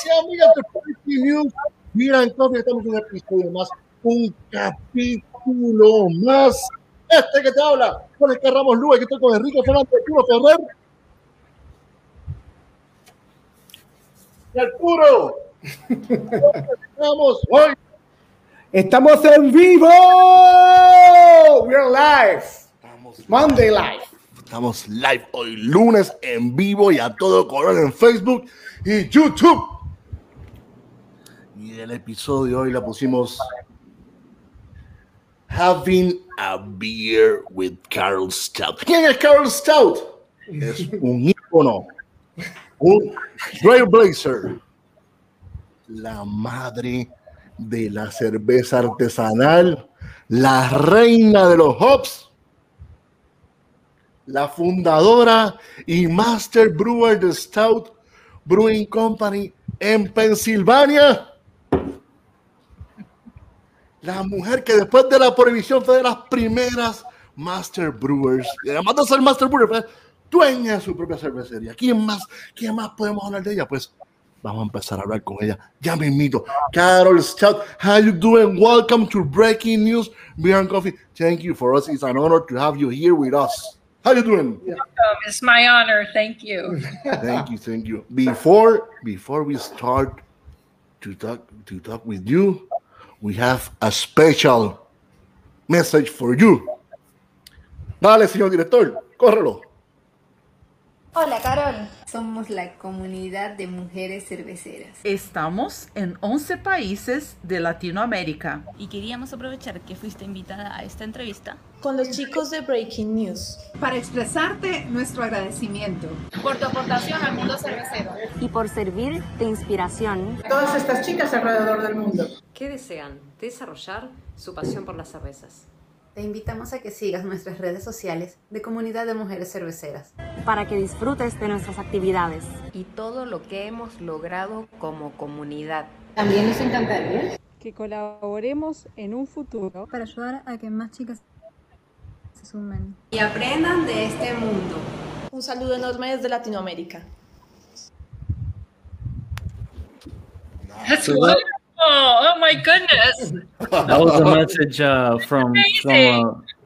amigos y amigas de Pretty News. Mira, entonces estamos en un episodio más, un capítulo más. Este que te habla, con el que Ramos Lube, que estoy con Enrique Fernández, Puro Ferrer. Y Arturo. Estamos hoy. Estamos en vivo. We're live. Monday live. Estamos live hoy lunes en vivo y a todo color en Facebook y YouTube. Y el episodio hoy la pusimos Having a Beer with Carl Stout. ¿Quién es Carl Stout? Es un ícono, un trailblazer, la madre de la cerveza artesanal, la reina de los hops la fundadora y master brewer de Stout Brewing Company en Pensilvania. La mujer que después de la prohibición fue de las primeras master brewers, y además de ser master brewer, fue dueña de su propia cervecería. ¿Quién más, quién más podemos hablar de ella? Pues vamos a empezar a hablar con ella. Ya me invito. Carol Stout, how you doing? Welcome to Breaking News Beer and Coffee. Thank you for us. It's an honor to have you here with us. How you doing? Welcome. It's my honor. Thank you. thank you, thank you. Before before we start to talk to talk with you, we have a special message for you. Dale, señor director, córrelo. Hola, Carol. Somos la comunidad de mujeres cerveceras. Estamos en 11 países de Latinoamérica. Y queríamos aprovechar que fuiste invitada a esta entrevista con los chicos de Breaking News para expresarte nuestro agradecimiento por tu aportación al mundo cervecero y por servir de inspiración a todas estas chicas alrededor del mundo que desean desarrollar su pasión por las cervezas. Te invitamos a que sigas nuestras redes sociales de Comunidad de Mujeres Cerveceras para que disfrutes de nuestras actividades y todo lo que hemos logrado como comunidad. También nos encantaría que colaboremos en un futuro para ayudar a que más chicas se sumen y aprendan de este mundo. Un saludo enorme desde Latinoamérica. That's. Oh my goodness. That was a message uh, from, from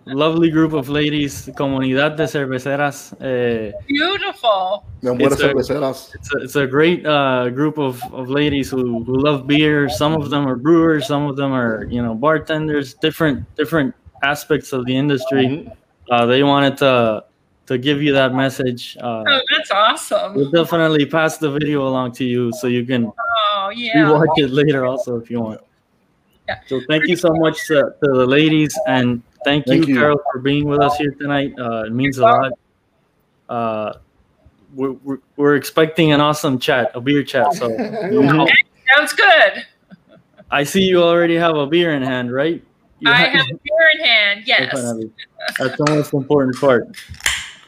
a lovely group of ladies, Comunidad de Cerveceras. Uh, Beautiful. It's a, it's a, it's a great uh, group of, of ladies who, who love beer. Some of them are brewers, some of them are, you know, bartenders, different different aspects of the industry. Mm-hmm. Uh, they wanted to to give you that message. Uh, oh, that's awesome. We'll definitely pass the video along to you so you can oh, yeah. watch it later also if you want. Yeah. So thank you so much to, to the ladies and thank, Thank you, you. Carol, for being with us here tonight. Uh, it means a lot. Uh, we're, we're, we're expecting an awesome chat, a beer chat. So Okay, sounds good. I see you already have a beer in hand, right? You I ha- have a beer in hand. Yes. Definitely. That's the most important part.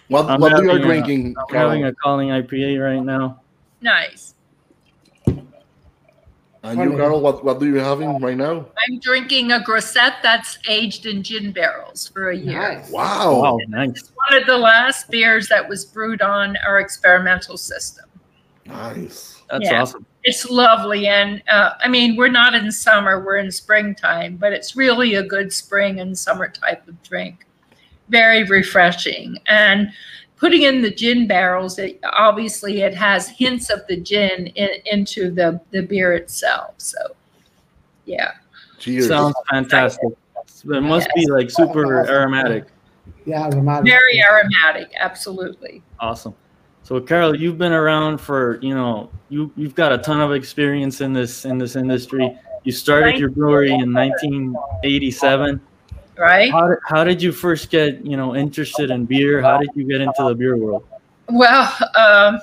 What, I'm what you are drinking? I'm Carol? having a calling IPA right now. Nice. And you, Carol, what, what do you having right now? I'm drinking a Grosset that's aged in gin barrels for a year. Nice. Wow. Wow, nice. One of the last beers that was brewed on our experimental system. Nice. That's Yeah. awesome. It's lovely. And uh, I mean, we're not in summer, we're in springtime, but it's really a good spring and summer type of drink. Very refreshing. And putting in the gin barrels, it, obviously it has hints of the gin in, into the, the beer itself. So, yeah. Cheers. Sounds fantastic. It must be like super aromatic. Yeah, Ramada. Very aromatic. Absolutely. Awesome. So Carol, you've been around for, you know, you you've got a ton of experience in this in this industry. You started your brewery in 1987. Right? How did, how did you first get, you know, interested in beer? How did you get into the beer world? Well, um,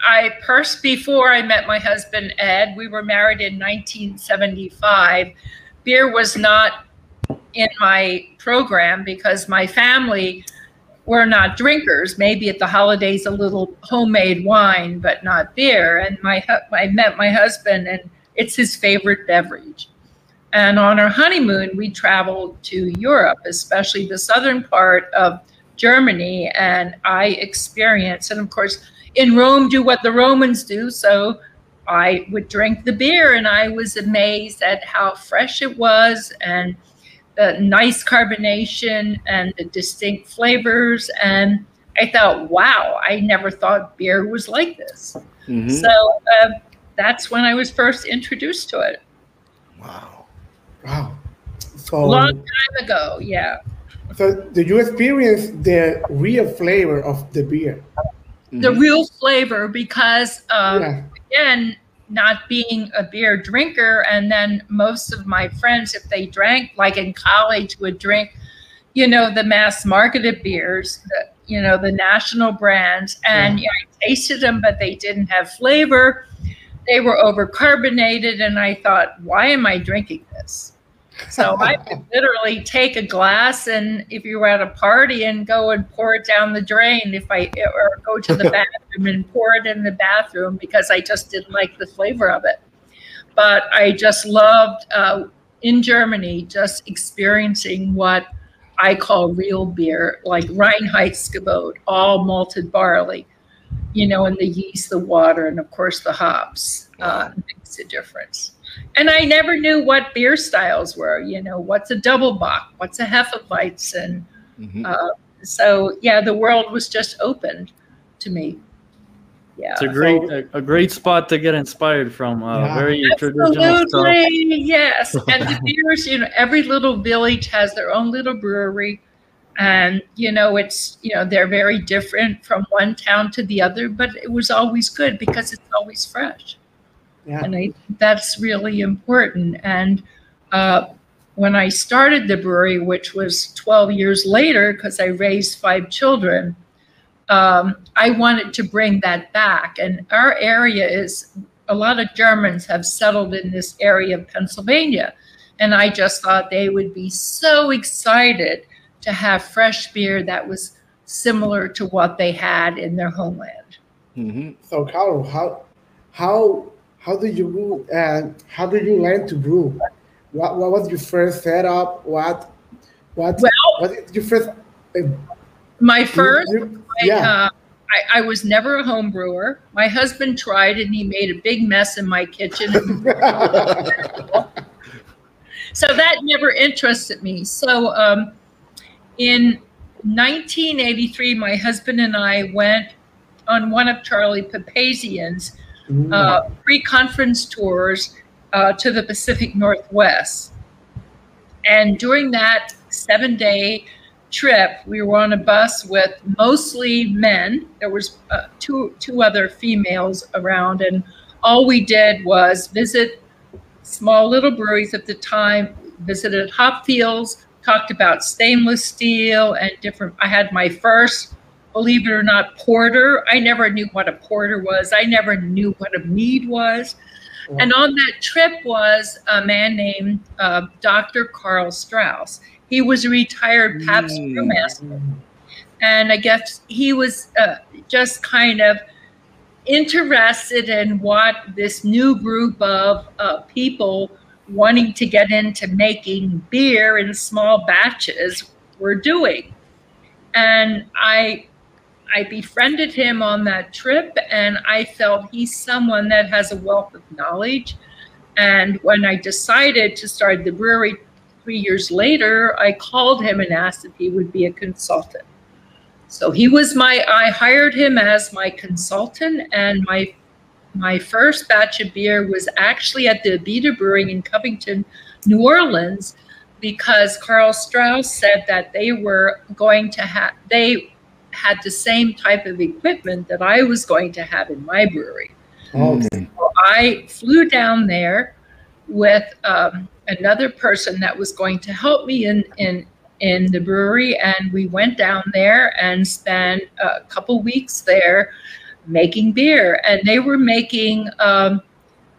I first, before I met my husband Ed, we were married in 1975. Beer was not in my program because my family were not drinkers. Maybe at the holidays, a little homemade wine, but not beer. And my I met my husband, and it's his favorite beverage. And on our honeymoon, we traveled to Europe, especially the southern part of Germany, and I experienced, and of course, in Rome do what the Romans do. So I would drink the beer, and I was amazed at how fresh it was and the nice carbonation and the distinct flavors. And I thought, wow, I never thought beer was like this. Mhm. So uh, that's when I was first introduced to it. Wow. Wow. So, Long time ago, yeah. so did you experience the real flavor of the beer? The real flavor because, um, Yeah. again, not being a beer drinker, and then most of my friends, if they drank, like in college, would drink, you know, the mass marketed beers, the, you know, the national brands, and yeah, I tasted them, but they didn't have flavor. They were overcarbonated, and I thought, why am I drinking this? So I would literally take a glass, and if you were at a party, and go and pour it down the drain. If I or go to the bathroom and pour it in the bathroom because I just didn't like the flavor of it. But I just loved uh, in Germany just experiencing what I call real beer, like Reinheitsgebot, all malted barley, you know, and the yeast, the water, and of course the hops uh, makes a difference. And I never knew what beer styles were. You know, what's a double bock? What's a Hefeweizen? Uh, so yeah, the world was just opened to me. Yeah, It's a great a, a great spot to get inspired from. Uh, Yeah. Very traditional stuff. Absolutely, yes. And the beers, you know, every little village has their own little brewery. And, you know, it's, you know, they're very different from one town to the other, but it was always good because it's always fresh. Yeah. And I think that's really important. And uh, when I started the brewery, which was 12 years later, because I raised five children, um, I wanted to bring that back. And our area is a lot of Germans have settled in this area of Pennsylvania. And I just thought they would be so excited to have fresh beer that was similar to what they had in their homeland. So, Carol, how how how did you? And how did you learn to brew? What what was your first setup? What what what did you first? uh, My first, you- I, yeah. uh, I, I was never a home brewer. My husband tried and he made a big mess in my kitchen. so that never interested me. So um, in 1983, my husband and I went on one of Charlie Papazian's uh, pre-conference tours uh, to the Pacific Northwest. And during that seven-day trip, we were on a bus with mostly men. There was uh, two two other females around, and all we did was visit small little breweries at the time. Visited hop fields, talked about stainless steel and different. I had my first, believe it or not, porter. I never knew what a porter was. I never knew what a mead was. And on that trip was a man named uh, Dr. Karl Strauss. He was a retired Pabst brewmaster. And I guess he was uh, just kind of interested in what this new group of uh, people wanting to get into making beer in small batches were doing. And I I befriended him on that trip, and I felt he's someone that has a wealth of knowledge. And when I decided to start the brewery three years later, I called him and asked if he would be a consultant. So he was my, I hired him as my consultant, and my my first batch of beer was actually at the Abita Brewing in Covington, New Orleans, because Karl Strauss said that they were going to have, they had the same type of equipment that I was going to have in my brewery. Okay. So I flew down there with um, another person that was going to help me in, in, in the brewery, and we went down there and spent a couple weeks there making beer. And they were making um,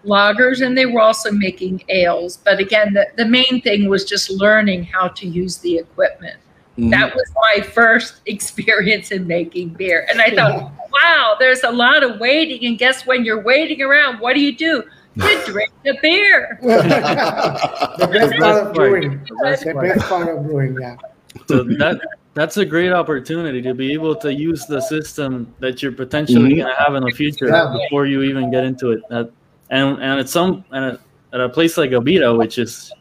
lagers and they were also making ales. But again, the, the main thing was just learning how to use the equipment. That was my first experience in making beer. And I thought, wow, there's a lot of waiting. And guess when you're waiting around, what do you do? You drink the beer. the best part of brewing. That's The best part of brewing, yeah. So that that's a great opportunity to be able to use the system that you're potentially Mhm. going to have in the future Yeah. before you even get into it. That, and and at some and at, at a place like Abita, which is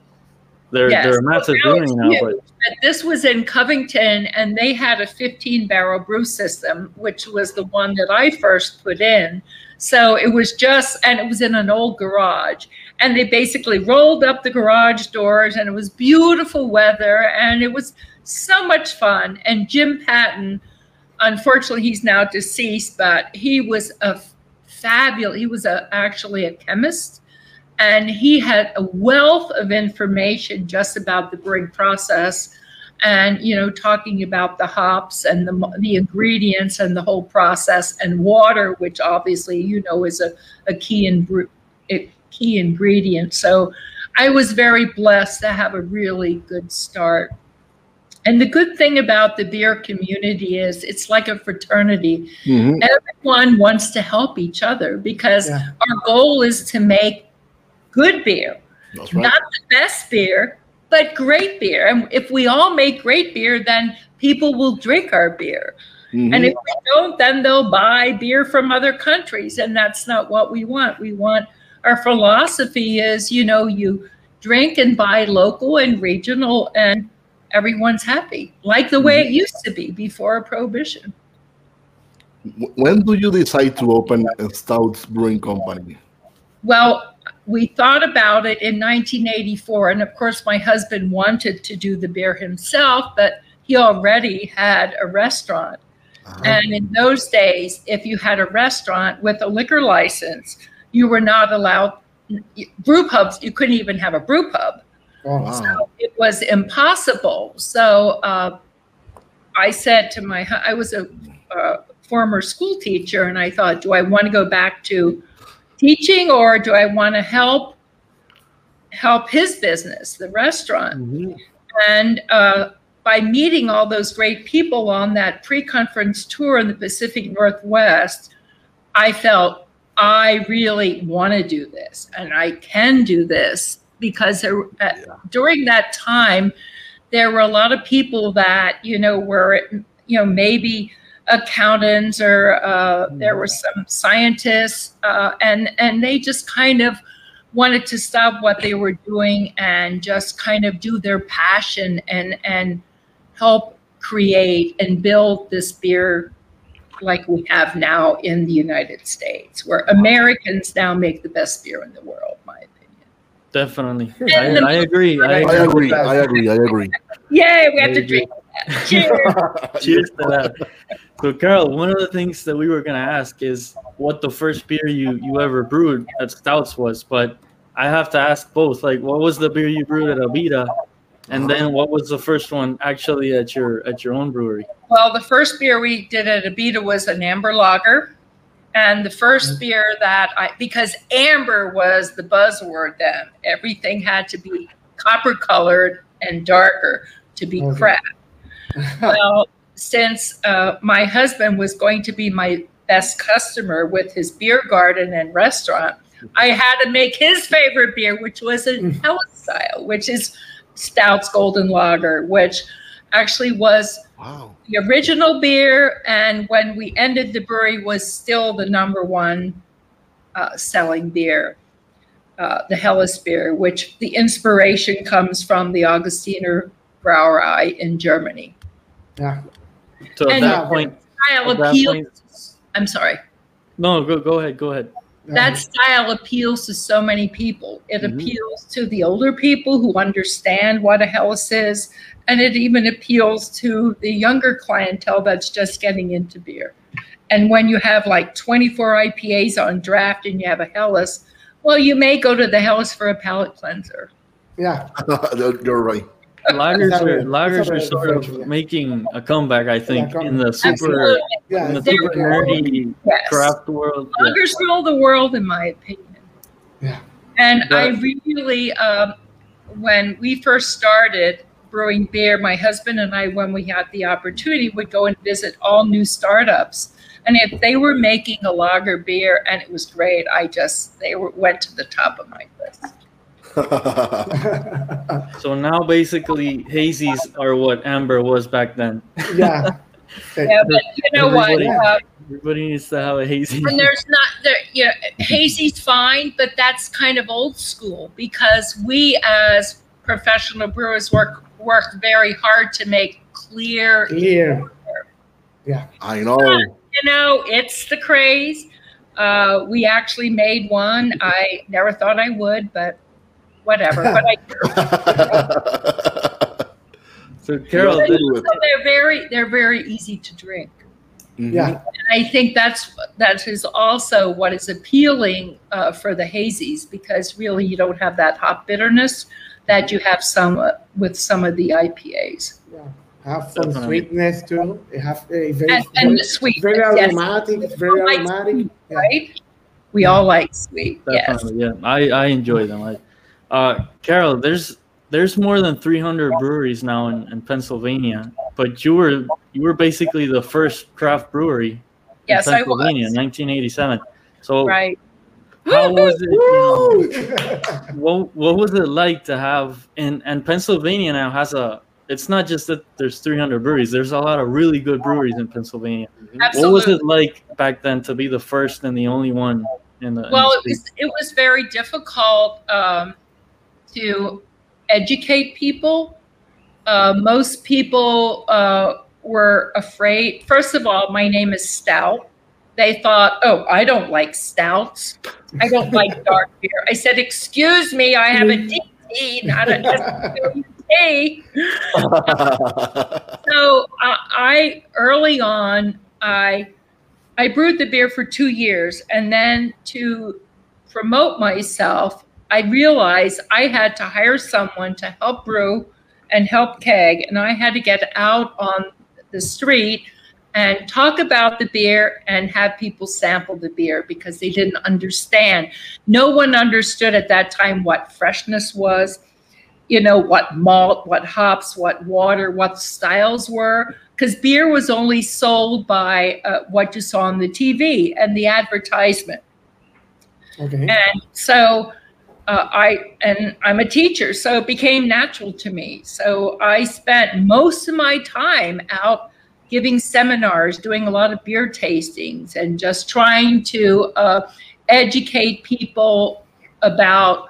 they're Yes. they're a massive Well, now brewing now, but But this was in Covington, and they had a 15 barrel brew system, which was the one that I first put in. So it was just, and it was in an old garage. And they basically rolled up the garage doors, and it was beautiful weather, and it was so much fun. And Jim Patton, unfortunately, he's now deceased, but he was a fabulous, he was a, actually a chemist and he had a wealth of information just about the brewing process and you know talking about the hops and the, the ingredients and the whole process and water which obviously you know is a, a key in a key ingredient so i was very blessed to have a really good start and the good thing about the beer community is it's like a fraternity Mhm. everyone wants to help each other because Yeah. our goal is to make good beer, right. not the best beer, but great beer. And if we all make great beer, then people will drink our beer. Mhm. And if we don't, then they'll buy beer from other countries. And that's not what we want. We want our philosophy is, you know, you drink and buy local and regional, and everyone's happy, like the way it used to be before prohibition. When do you decide to open a Stoudt Brewing Company? Well, we thought about it in 1984, and of course, my husband wanted to do the beer himself, but he already had a restaurant. And in those days, if you had a restaurant with a liquor license, you were not allowed brew pubs. You couldn't even have a brew pub. Oh, Wow. So it was impossible. So uh, I said to my, I was a, uh former school teacher, and I thought, do I want to go back to teaching or do I want to help help his business, the restaurant? And uh, by meeting all those great people on that pre-conference tour in the Pacific Northwest, I felt I really want to do this and I can do this because there, uh, during that time, there were a lot of people that, you know, were, you know, maybe accountants or uh, there were some scientists uh, and, and they just kind of wanted to stop what they were doing and just kind of do their passion and, and help create and build this beer like we have now in the United States, where Americans now make the best beer in the world, my opinion. definitely, I, the- I agree. I I agree. I agree. I agree. Yay, we have to Very drink. Cheers. Cheers to that. So, Carl, one of the things that we were gonna ask is what the first beer you you ever brewed at Stoudt's was, but I have to ask both. Like, what was the beer you brewed at Abita, and then what was the first one actually at your at your own brewery? Well, the first beer we did at Abita was an amber lager. And the first mm-hmm. beer that I, because amber was the buzzword then, everything had to be copper colored and darker to be mm-hmm. Okay. craft. well, since uh, my husband was going to be my best customer with his beer garden and restaurant, I had to make his favorite beer, which was a Helles style, which is Stoudt's Golden Lager, which actually was Wow. the original beer. And when we ended the brewery, was still the number one uh, selling beer, uh, the Helles beer, which the inspiration comes from the Augustiner Brauerei in Germany. Yeah. So at And- that point, Style at that appeals. point, I'm sorry. no, go go ahead, go ahead. that style appeals to so many people. It Mhm. appeals to the older people who understand what a Helles is, and it even appeals to the younger clientele that's just getting into beer. And when you have like 24 IPAs on draft and you have a Helles, well, you may go to the Helles for a palate cleanser. Yeah. You're you're right. Lagers are lagers are sort of differential. making a comeback, I think, come- in the super Yeah. in the super nerdy Yes. craft world. Yeah. Lagers rule the world, in my opinion. Yeah. And I really, um, when we first started brewing beer, my husband and I, when we had the opportunity, would go and visit all new startups. And if they were making a lager beer and it was great, I just, they were, went to the top of my list. so now basically hazies are what Amber was back then. Yeah. Yeah, but you know what? Everybody- Uh, Everybody needs to have a hazy. and there's not there you know hazy's fine but that's kind of old school because we as professional brewers work work very hard to make clear Clear. Yeah. I know. you know it's the craze uh, we actually made one i never thought i would but whatever but i So Carol, so the- they're very they're very easy to drink Yeah. and I think that's that is also what is appealing uh, for the hazies because really you don't have that hop bitterness that you have some uh, with some of the IPAs. Yeah have some Definitely. sweetness too. It have a very, And- and very, the sweetness, very aromatic. It's very Like aromatic. Yeah. Right? We all like sweet. Yes. Definitely, yeah. I, I enjoy them. I, uh, Carol, there's there's more than 300 breweries now in, in Pennsylvania, but you were you were basically the first craft brewery in Yes, I Pennsylvania was. in 1987. So Right. how was it? You know, what what was it like to have? And and Pennsylvania now has a. It's not just that there's 300 breweries. There's a lot of really good breweries in Pennsylvania. What was it like back then to be the first and the only one in the? in the Well, it was it was very difficult um, to educate people. Uh, most people uh, were afraid. First of all, my name is Stoudt. They thought, "Oh, I don't like stouts. I don't like dark beer." I said, "Excuse me, I have a DT, not a SWT." so uh, I early on I I brewed the beer for two years, and then to promote myself, I realized I had to hire someone to help brew and help keg, and I had to get out on the street and talk about the beer and have people sample the beer because they didn't understand. No one understood at that time what freshness was you know what malt what hops what water what styles were because beer was only sold by uh, what you saw on the tv and the advertisement Okay. and so uh, i and i'm a teacher so it became natural to me so i spent most of my time out giving seminars doing a lot of beer tastings and just trying to uh, educate people about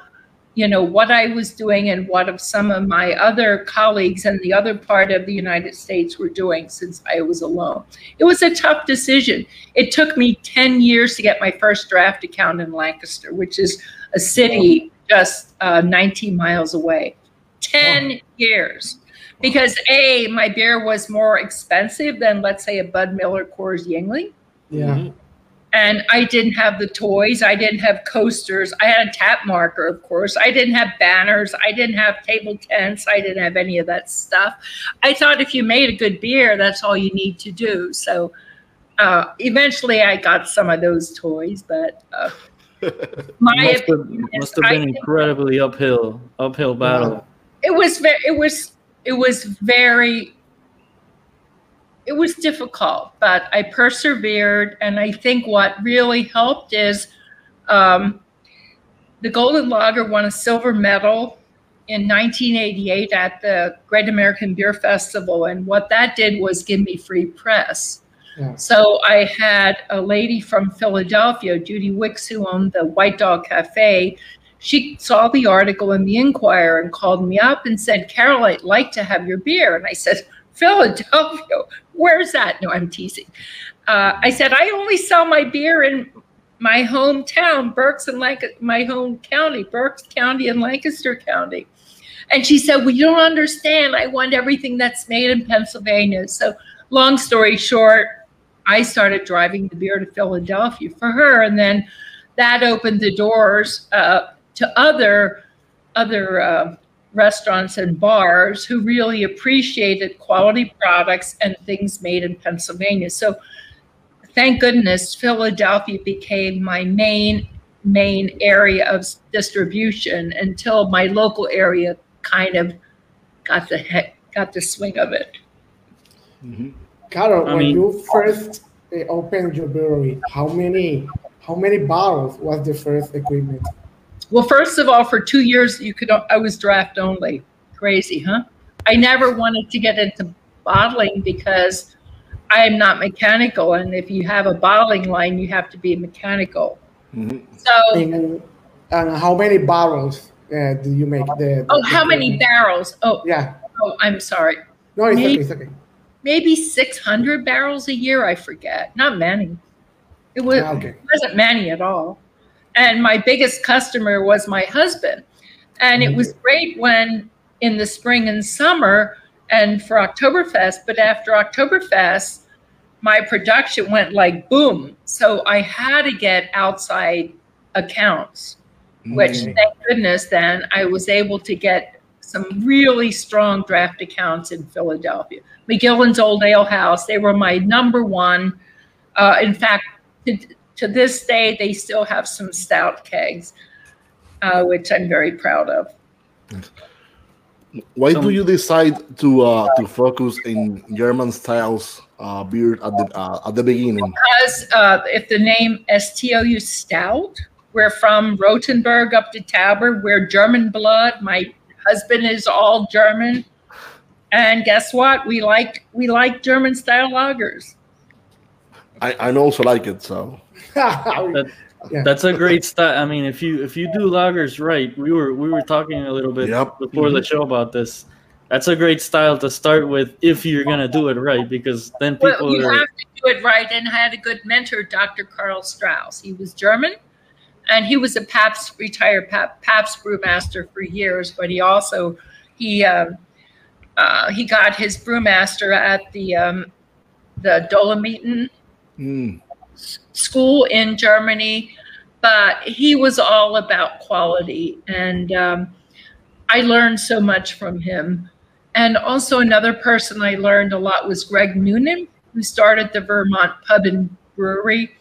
you know what I was doing and what of some of my other colleagues in the other part of the United States were doing since I was alone. It was a tough decision. It took me 10 years to get my first draft account in Lancaster, which is a city just uh, 19 miles away. 10 years. Because A, my beer was more expensive than, let's say, a Bud Miller Coors Yuengling Yeah. and I didn't have the toys. I didn't have coasters. I had a tap marker, of course. I didn't have banners. I didn't have table tents. I didn't have any of that stuff. I thought if you made a good beer, that's all you need to do. So uh, eventually I got some of those toys, but uh, my must have, opinion is must have been incredibly uphill, uphill battle. it was very, it was, it was very it was difficult, but I persevered. And I think what really helped is um, the Golden Lager won a silver medal in 1988 at the Great American Beer Festival. And what that did was give me free press. So I had a lady from Philadelphia, Judy Wicks, who owned the White Dog Cafe. She saw the article in the Inquirer and called me up and said, Carol, I'd like to have your beer. And I said, Philadelphia, where's that? No, I'm teasing. Uh, I said, I only sell my beer in my hometown, Berks and Lanc- my home county, Berks County and Lancaster County. And she said, Well, you don't understand. I want everything that's made in Pennsylvania. So, long story short, I started driving the beer to Philadelphia for her. And then that opened the doors uh, to other, other uh, restaurants and bars who really appreciated quality products and things made in Pennsylvania. So, thank goodness Philadelphia became my main main area of distribution until my local area kind of got the heck got the swing of it. Carol, I when mean- you first uh, opened your brewery, how many how many bottles was the first equipment? well, first of all, for two years you could I was draft only. Crazy, huh? I never wanted to get into bottling because I am not mechanical, and if you have a bottling line, you have to be mechanical. So, And, and how many barrels uh, do you make? The, the oh, how many barrels? Oh, Yeah. oh, I'm sorry. No, it's okay. Maybe- It's okay. Maybe 600 barrels a year i forget not many it was okay. it wasn't many at all and my biggest customer was my husband and it was great when in the spring and summer and for oktoberfest but after oktoberfest my production went like boom so i had to get outside accounts which Mm. thank goodness then I was able to get some really strong draft accounts in Philadelphia. McGillin's Old Ale House, they were my number one. Uh, in fact, to, to this day, they still have some Stoudt kegs, uh, which I'm very proud of. Why do you decide to uh, to focus in German styles uh, beer at the uh, at the beginning? Because uh, if the name STOU Stoudt, we're from Rothenburg ob der Tauber. We're German blood. My husband is all German, and guess what? We like we like German style lagers. I, I also like it. So That, That's a great start. I mean, if you if you do lagers right, we were we were talking a little bit Yep. before the Mhm. show about this. That's a great style to start with if you're gonna do it right, because then Well, people you are, have to do it right, and I had a good mentor, Dr. Karl Strauss. He was German, and he was a Pabst retired Pab- Pabst brewmaster for years. But he also he uh, uh, he got his brewmaster at the um, the Dolomiten mm, school in Germany, but he was all about quality. And um, I learned so much from him. And also, another person I learned a lot was Greg Noonan, who started the Vermont Pub and Brewery.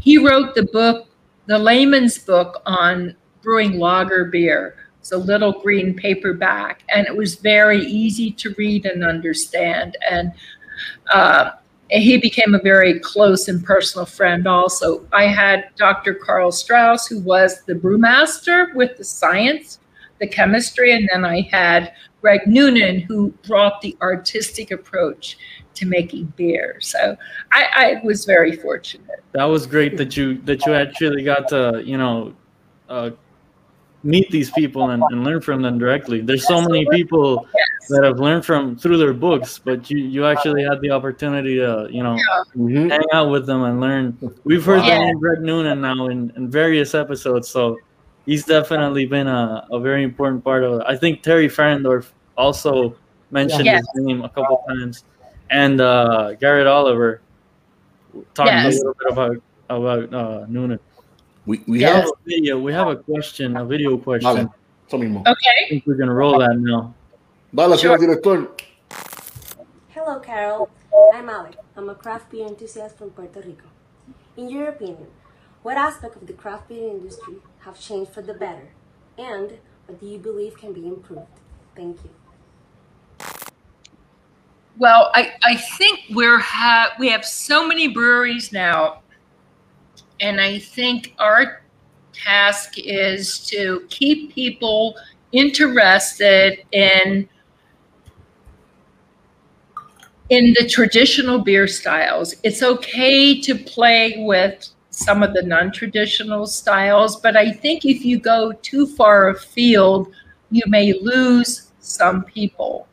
He wrote the book, the layman's book on brewing lager beer. It's a little green paperback, and it was very easy to read and understand. And uh, he became a very close and personal friend also. I had Dr. Karl Strauss, who was the brewmaster with the science, the chemistry, and then I had Greg Noonan, who brought the artistic approach to making beer. So I, I was very fortunate. that was great that you that you actually got to you know uh, meet these people and, and learn from them directly. There's so many people that have learned from through their books, but you you actually had the opportunity to you know mhm. hang out with them and learn. We've heard the Yeah. name Greg Noonan now in, in various episodes, so he's definitely been a, a very important part of it. I think Teri Fahrendorf also mentioned Yes. his name a couple times, and uh, Garrett Oliver talked Yes. a little bit about about uh, Noonan. We we We have have a video. We have a question, a video question. Vale, eso mismo. I Okay. think we're gonna roll that now. Dale, Sure. señor director. Hello, Carol. I'm Alec. I'm a craft beer enthusiast from Puerto Rico. In your opinion, what aspect of the craft beer industry have changed for the better? And what do you believe can be improved? Thank you. Well, I, I think we're ha- we have so many breweries now, and I think our task is to keep people interested in in the traditional beer styles. It's okay to play with some of the non-traditional styles, but I think if you go too far afield, you may lose some people.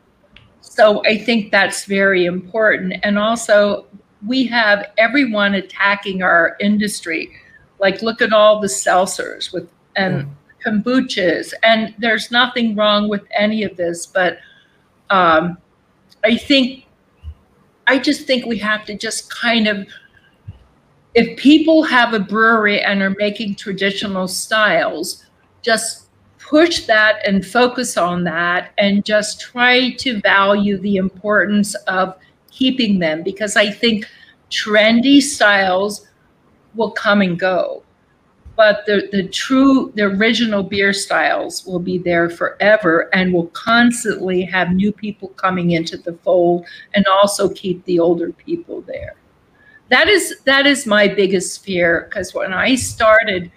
So I think that's very important. And also, we have everyone attacking our industry. Like, look at all the seltzers with and kombuchas, and there's nothing wrong with any of this. But um, I think, I just think we have to just kind of, if people have a brewery and are making traditional styles, just push that and focus on that and just try to value the importance of keeping them because I think trendy styles will come and go. But the, the true, the original beer styles will be there forever and will constantly have new people coming into the fold and also keep the older people there. That is that is my biggest fear because when I started,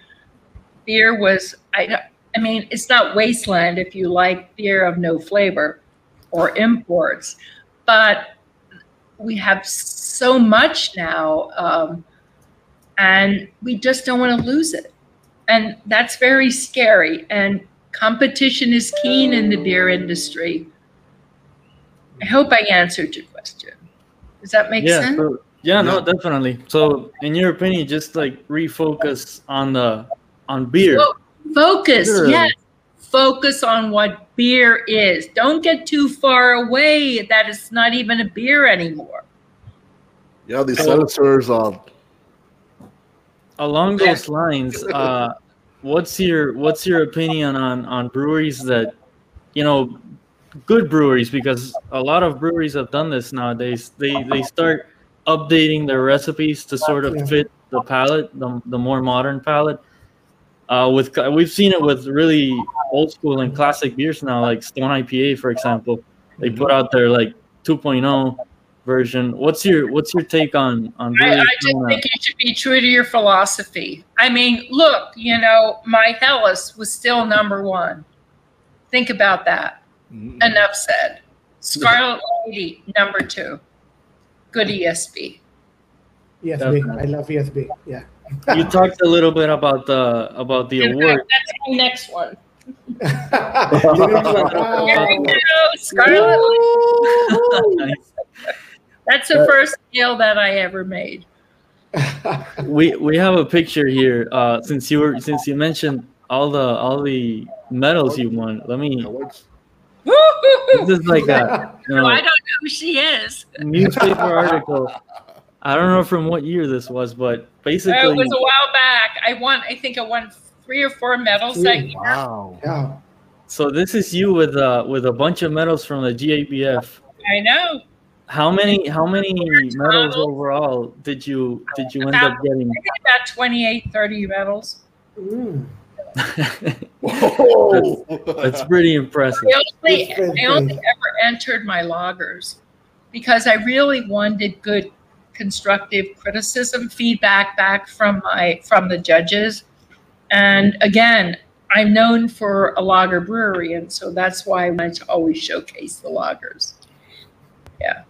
beer was I I mean, it's not wasteland if you like beer of no flavor or imports, but we have so much now, um, and we just don't want to lose it, and that's very scary. And competition is keen in the beer industry. I hope I answered your question. Does that make yeah, sense? so- yeah, no, definitely. So, in your opinion, just like refocus on the on beer. Fo- Focus, Sure. yes. Focus on what beer is. Don't get too far away that it's not even a beer anymore. Yeah, the seltzers are. Along those lines, uh, what's your what's your opinion on on breweries that, you know, good breweries? Because a lot of breweries have done this nowadays. They they start updating their recipes to sort of fit the palate, the, the more modern palate. Uh, with uh, we've seen it with really old school and classic beers now, like Stone IPA, for example. They mm-hmm. put out their like 2.0 version. What's your what's your take on on I, I just doing that? think you should be true to your philosophy. I mean, look, you know, my Helles was still number one. Think about that. Mm-hmm. Enough said. Scarlet Lady, number two. Good ESB. ESB. I love ESB. Yeah. You talked a little bit about the about the award. that's my next one. Here we go, Scarlet That's the first deal that I ever made. we we have a picture here. Uh, since you were since you mentioned all the all the medals you won, let me. This is like that. you No, I don't know who she is. newspaper article. I don't know from what year this was, but basically, it was a while back. I won. I think I won three or four medals that year. Wow. Yeah. so this is you with uh with a bunch of medals from the GABF. I know. How many how many medals overall did you did you end up getting? I think about 28, 30 medals. Mm. That's, that's pretty impressive. I only, Different I only ever entered my lagers because I really wanted good constructive criticism, feedback back from my from the judges. And again, I'm known for a lager brewery, and so that's why I wanted to always showcase the lagers. Yeah,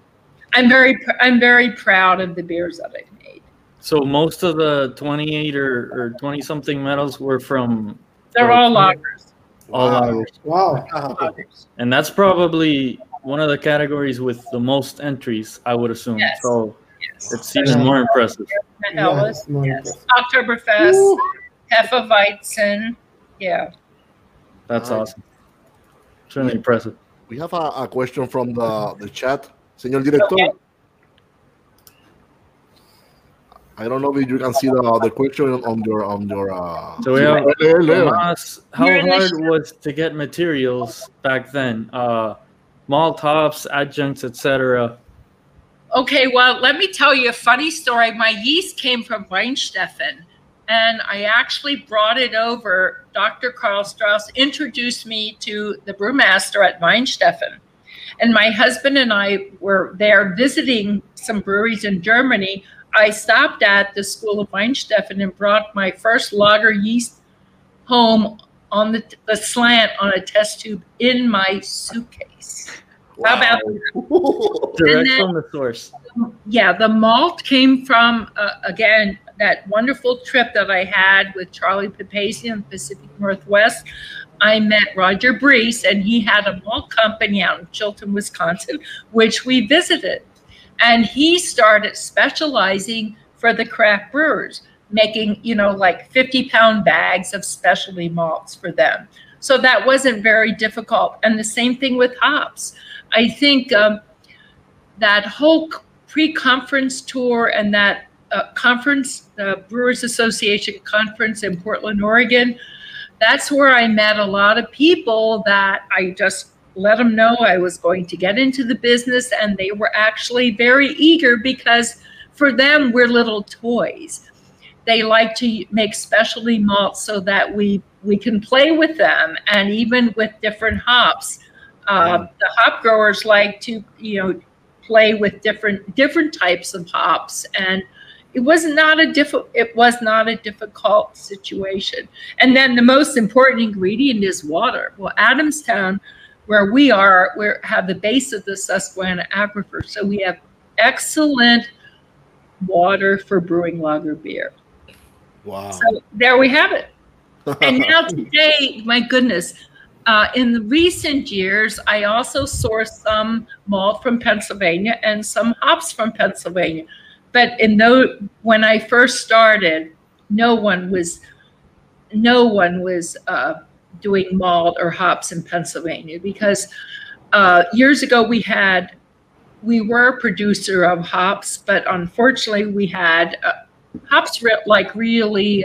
I'm very pr- I'm very proud of the beers that I've made. So most of the 28 or, or 20 something medals were from They're all lagers. all Wow. lagers. Wow. And that's probably one of the categories with the most entries, I would assume. Yes. So Yes. It's even more impressive. The Helles, Yeah, more yes. Oktoberfest, Hefeweizen, yeah. That's Nice. awesome. It's really impressive. We have a, a question from the, the chat. Señor Director. Okay. I don't know if you can see the, the question on your on your uh So we have Leo, Leo. Tomas, how You're hard was to get materials back then? Uh, malt hops, adjuncts, etc. Okay, well, let me tell you a funny story. My yeast came from Weihenstephan, and I actually brought it over. Dr. Karl Strauss introduced me to the brewmaster at Weihenstephan. And my husband and I were there visiting some breweries in Germany. I stopped at the School of Weihenstephan and brought my first lager yeast home on the, the slant on a test tube in my suitcase. How about Direct then- from the source. yeah, the malt came from uh, again that wonderful trip that I had with Charlie Papazian, Pacific Northwest. I met Roger Briess, and he had a malt company out in Chilton, Wisconsin, which we visited. And he started specializing for the craft brewers, making you know like 50 pound bags of specialty malts for them. So that wasn't very difficult. And the same thing with hops. I think. Um, that whole pre-conference tour and that uh, conference, the Brewers Association conference in Portland, Oregon, that's where I met a lot of people that I just let them know I was going to get into the business, and they were actually very eager because for them we're little toys. They like to make specialty malts so that we we can play with them, and even with different hops. Uh, the hop growers like to you know play with different different types of hops and it was not a difficult it was not a difficult situation. And then the most important ingredient is water. Well adamstown where we are we have the base of the susquehanna aquifer so we have excellent water for brewing lager beer. Wow. so there we have it. And now today my goodness uh, in the recent years i also sourced some malt from pennsylvania and some hops from pennsylvania. But in no when I first started, no one was no one was uh, doing malt or hops in Pennsylvania because uh, years ago we had we were a producer of hops, but unfortunately we had uh, hops re- like really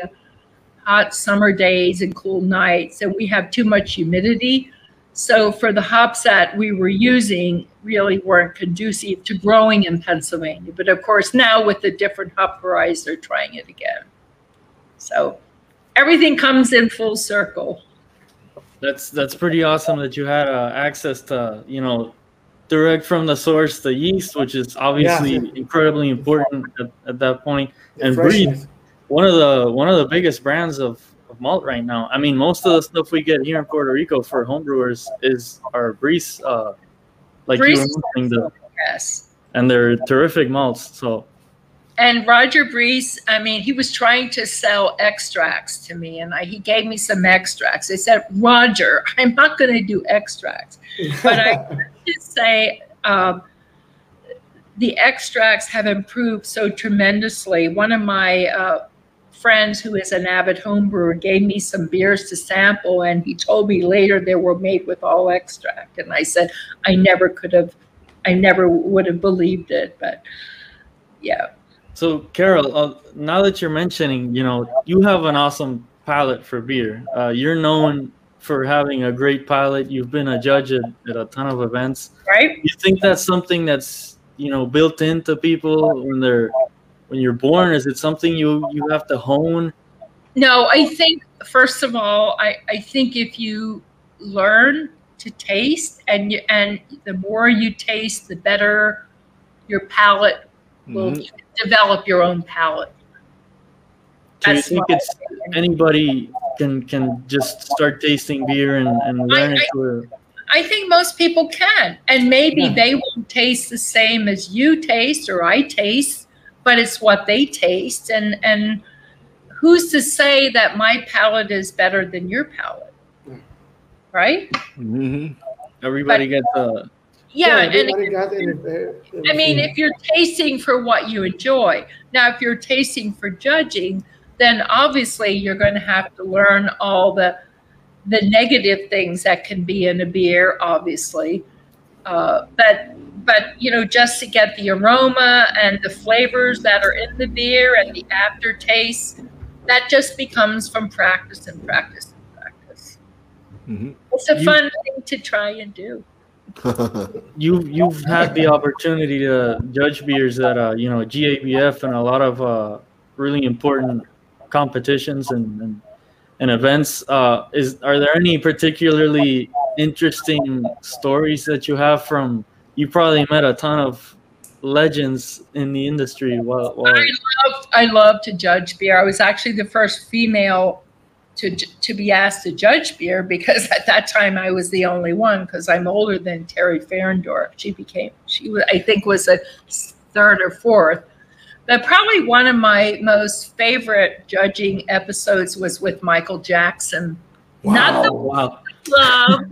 hot summer days and cool nights, and we have too much humidity. So for the hops that we were using, really weren't conducive to growing in Pennsylvania. But of course, now with the different hop varieties, they're trying it again. So everything comes in full circle. That's that's pretty awesome that you had uh, access to you know direct from the source the yeast, which is obviously Yeah. incredibly important at, at that point. The And breed freshness. One of the one of the biggest brands of, of malt right now. I mean, most of the stuff we get here in Puerto Rico for homebrewers is our Briess, uh, like you were mentioning, the, Yes. and they're terrific malts. So And Roger Briess, I mean, he was trying to sell extracts to me, and I, he gave me some extracts. I said, Roger, I'm not going to do extracts. But I to say, um, the extracts have improved so tremendously. One of my uh, friends, who is an avid home brewer, gave me some beers to sample, and he told me later they were made with all extract. And I said, I never could have, I never would have believed it, but yeah. So, Carol, uh, now that you're mentioning, you know, you have an awesome palate for beer. Uh, you're known for having a great palate. You've been a judge at, at a ton of events. Right. You think that's something that's you know built into people when they're when you're born? Is it something you you have to hone? No, I think first of all, I, I think if you learn to taste and you, and the more you taste, the better your palate will Mhm. develop your own palate. Do you think it's anybody can can just start tasting beer and, and learn it to a I think most people can, and maybe they won't taste the same as you taste or I taste, but it's what they taste, and and who's to say that my palate is better than your palate, right? Mm-hmm. everybody gets a Yeah, and everybody got it, I mean, if you're tasting for what you enjoy, now if you're tasting for judging, then obviously you're going to have to learn all the the negative things that can be in a beer, obviously. Uh, but but you know, just to get the aroma and the flavors that are in the beer and the aftertaste, that just becomes from practice and practice and practice. Mm-hmm. It's a You- fun thing to try and do. you you've had the opportunity to judge beers at uh, you know GABF and a lot of uh, really important competitions and and, and events. Uh, is are there any particularly interesting stories that you have from? You probably met a ton of legends in the industry. While, while I love I love to judge beer. I was actually the first female to to be asked to judge beer because at that time I was the only one because I'm older than Teri Fahrendorf. She became she was I think was a third or fourth. But probably one of my most favorite judging episodes was with Michael Jackson. Not the wow. Love.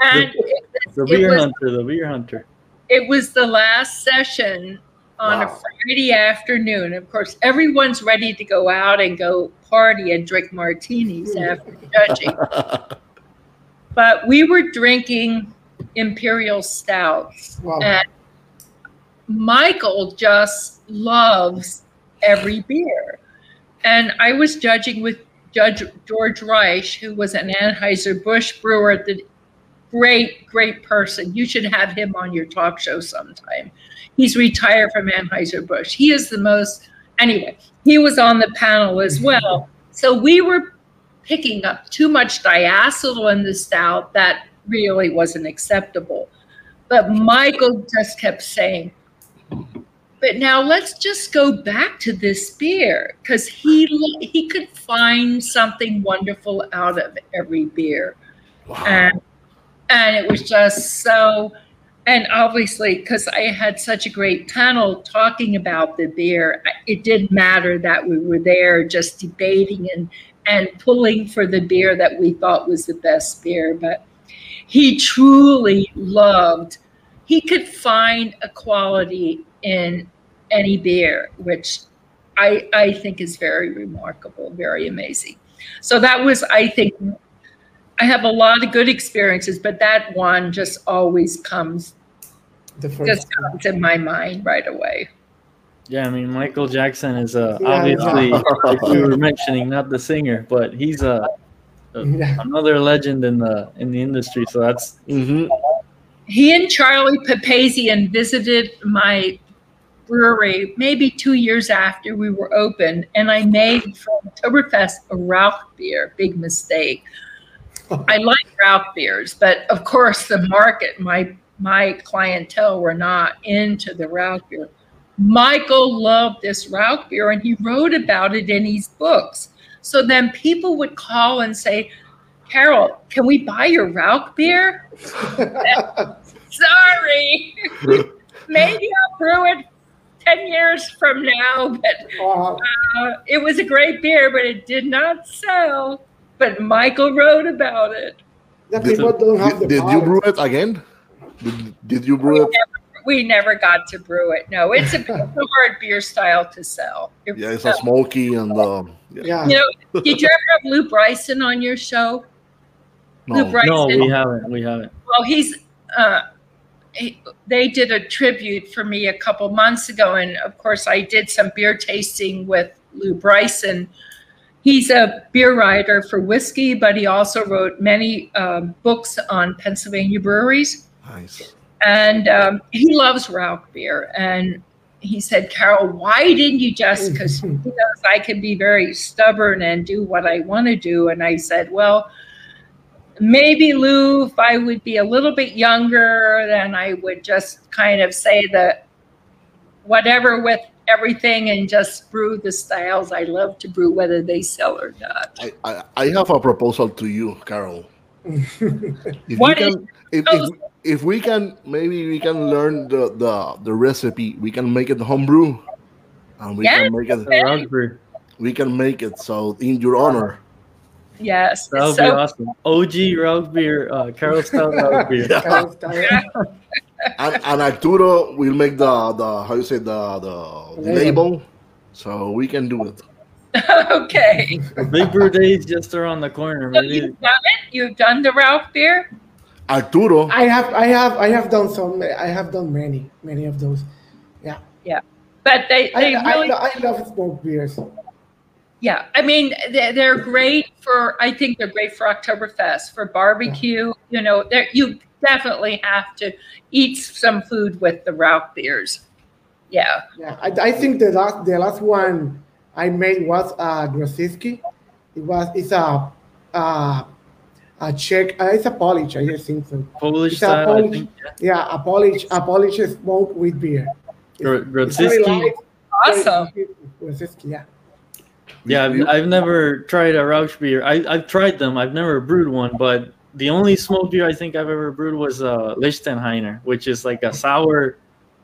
and it, the beer was hunter, the beer hunter. it was the last session on a Friday afternoon. Of course, everyone's ready to go out and go party and drink martinis after judging. But we were drinking imperial stouts. Wow. And Michael just loves every beer. And I was judging with Judge George Reisch, who was an Anheuser-Busch brewer the great, great person. You should have him on your talk show sometime. He's retired from Anheuser-Busch. He is the most, anyway, he was on the panel as mm-hmm. well. So we were picking up too much diacetyl in the stout that really wasn't acceptable. But Michael just kept saying, but now let's just go back to this beer because he he could find something wonderful out of every beer, and and it was just so. And obviously, because I had such a great panel talking about the beer, it didn't matter that we were there just debating and and pulling for the beer that we thought was the best beer. But he truly loved. He could find a quality in any beer, which I, I think is very remarkable, very amazing. So that was, I think, I have a lot of good experiences, but that one just always comes, just comes in my mind right away. Yeah, I mean Michael Jackson is uh, Yeah, obviously yeah. if you were mentioning not the singer, but he's uh, uh, a, a- another legend in the in the industry. So that's He and Charlie Papazian visited my brewery maybe two years after we were open, and I made for Oktoberfest a Rauch beer. Big mistake. I like Rauch beers, but of course the market, my my clientele were not into the Rauch beer. Michael loved this Rauch beer, and he wrote about it in his books. So then people would call and say, Carol, can we buy your Rauch beer? Sorry. Maybe I'll brew it 10 years from now, but uh, it was a great beer, but it did not sell. But Michael wrote about it. The Did, don't have the did you brew it again? Did, did you brew it? We never got to brew it. No, it's a, hard beer style to sell. It- Yeah, it's a smoky and um, yeah. You know, did you ever have Lew Bryson on your show? Lou no, we haven't, we haven't. Well, he's. Uh, he, they did a tribute for me a couple months ago, and of course, I did some beer tasting with Lew Bryson. He's a beer writer for whiskey, but he also wrote many um, books on Pennsylvania breweries. Nice. And um, he loves Rauch beer. And he said, Carol, why didn't you just, because I can be very stubborn and do what I want to do. And I said, well, maybe Lou, if I would be a little bit younger, then I would just kind of say that whatever with everything and just brew the styles I love to brew, whether they sell or not. I, I, I have a proposal to you, Carol. If What you is- can, if, if, if we can, maybe we can learn the, the, the recipe. We can make it homebrew, and we Yes, can make it. okay. We can make it so in your honor. Yes. That would so- be awesome. OG Rauch beer, uh, Carol Stoudt Rauch beer. and, and Arturo will make the the how you say the the label, so we can do it. okay. Big Brew Day is just around the corner. So you've done it? You've done the Rauch beer? Arturo. I have, I have, I have done some. I have done many, many of those. Yeah. Yeah. But they, I, they I, really, I love smoked beers. Yeah. I mean, they're, they're great for, I think they're great for Oktoberfest, for barbecue. You know, you definitely have to eat some food with the Rauch beers. Yeah. Yeah, I, I think the last the last one I made was uh Grodziskie. It was it's a uh, a Czech. Uh, it's a Polish. I just think so. Polish It's a style, I Polish, think, yeah, a Polish a Polish smoked with beer. Gro- It's very Grodziskie. light, Awesome. Grodziskie, yeah. Yeah, I've, I've never tried a Rauch beer. I, I've tried them. I've never brewed one, but the only smoked beer I think I've ever brewed was uh, Lichtenhainer, which is like a sour,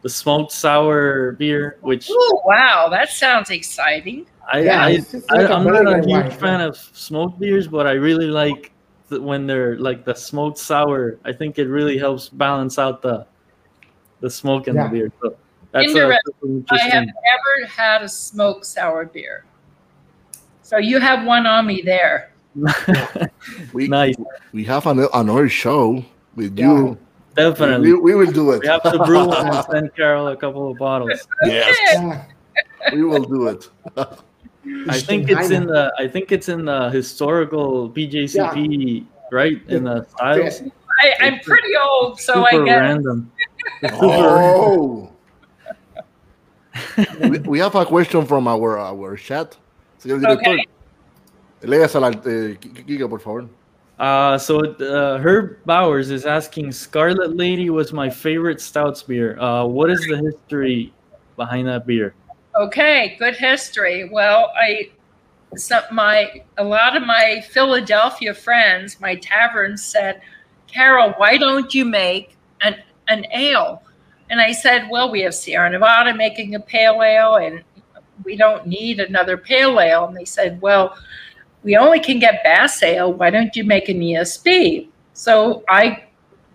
the smoked sour beer. Which Oh, wow. That sounds exciting. I, Yeah, I, it's just I like a I'm not a Berliner huge wine, fan of smoked beers, but I really like the, when they're like the smoked sour. I think it really helps balance out the the smoke in Yeah. the beer. So that's, uh, Interest- something I have interesting. never had a smoked sour beer. So you have one on me there. We, nice. We have an, another show with you. Definitely. We, we will do it. We have to brew one and send Carol a couple of bottles. Yes, we will do it. I think it's in the I think it's in the historical BJCP, right? In the styles. I, I'm pretty old, so I Super guess. random. Oh. we, we have a question from our our chat. Señor director, Okay. légasela, eh, Kika, por favor. Uh, so uh, Herb Bowers is asking, Scarlet Lady was my favorite Stoudt's beer. Uh, what is the history behind that beer? Okay, good history. Well, I some my a lot of my Philadelphia friends, my taverns said, Carol, why don't you make an an ale? And I said, Well, we have Sierra Nevada making a pale ale, and we don't need another pale ale. And they said, Well, we only can get Bass Ale. Why don't you make an ESB? So I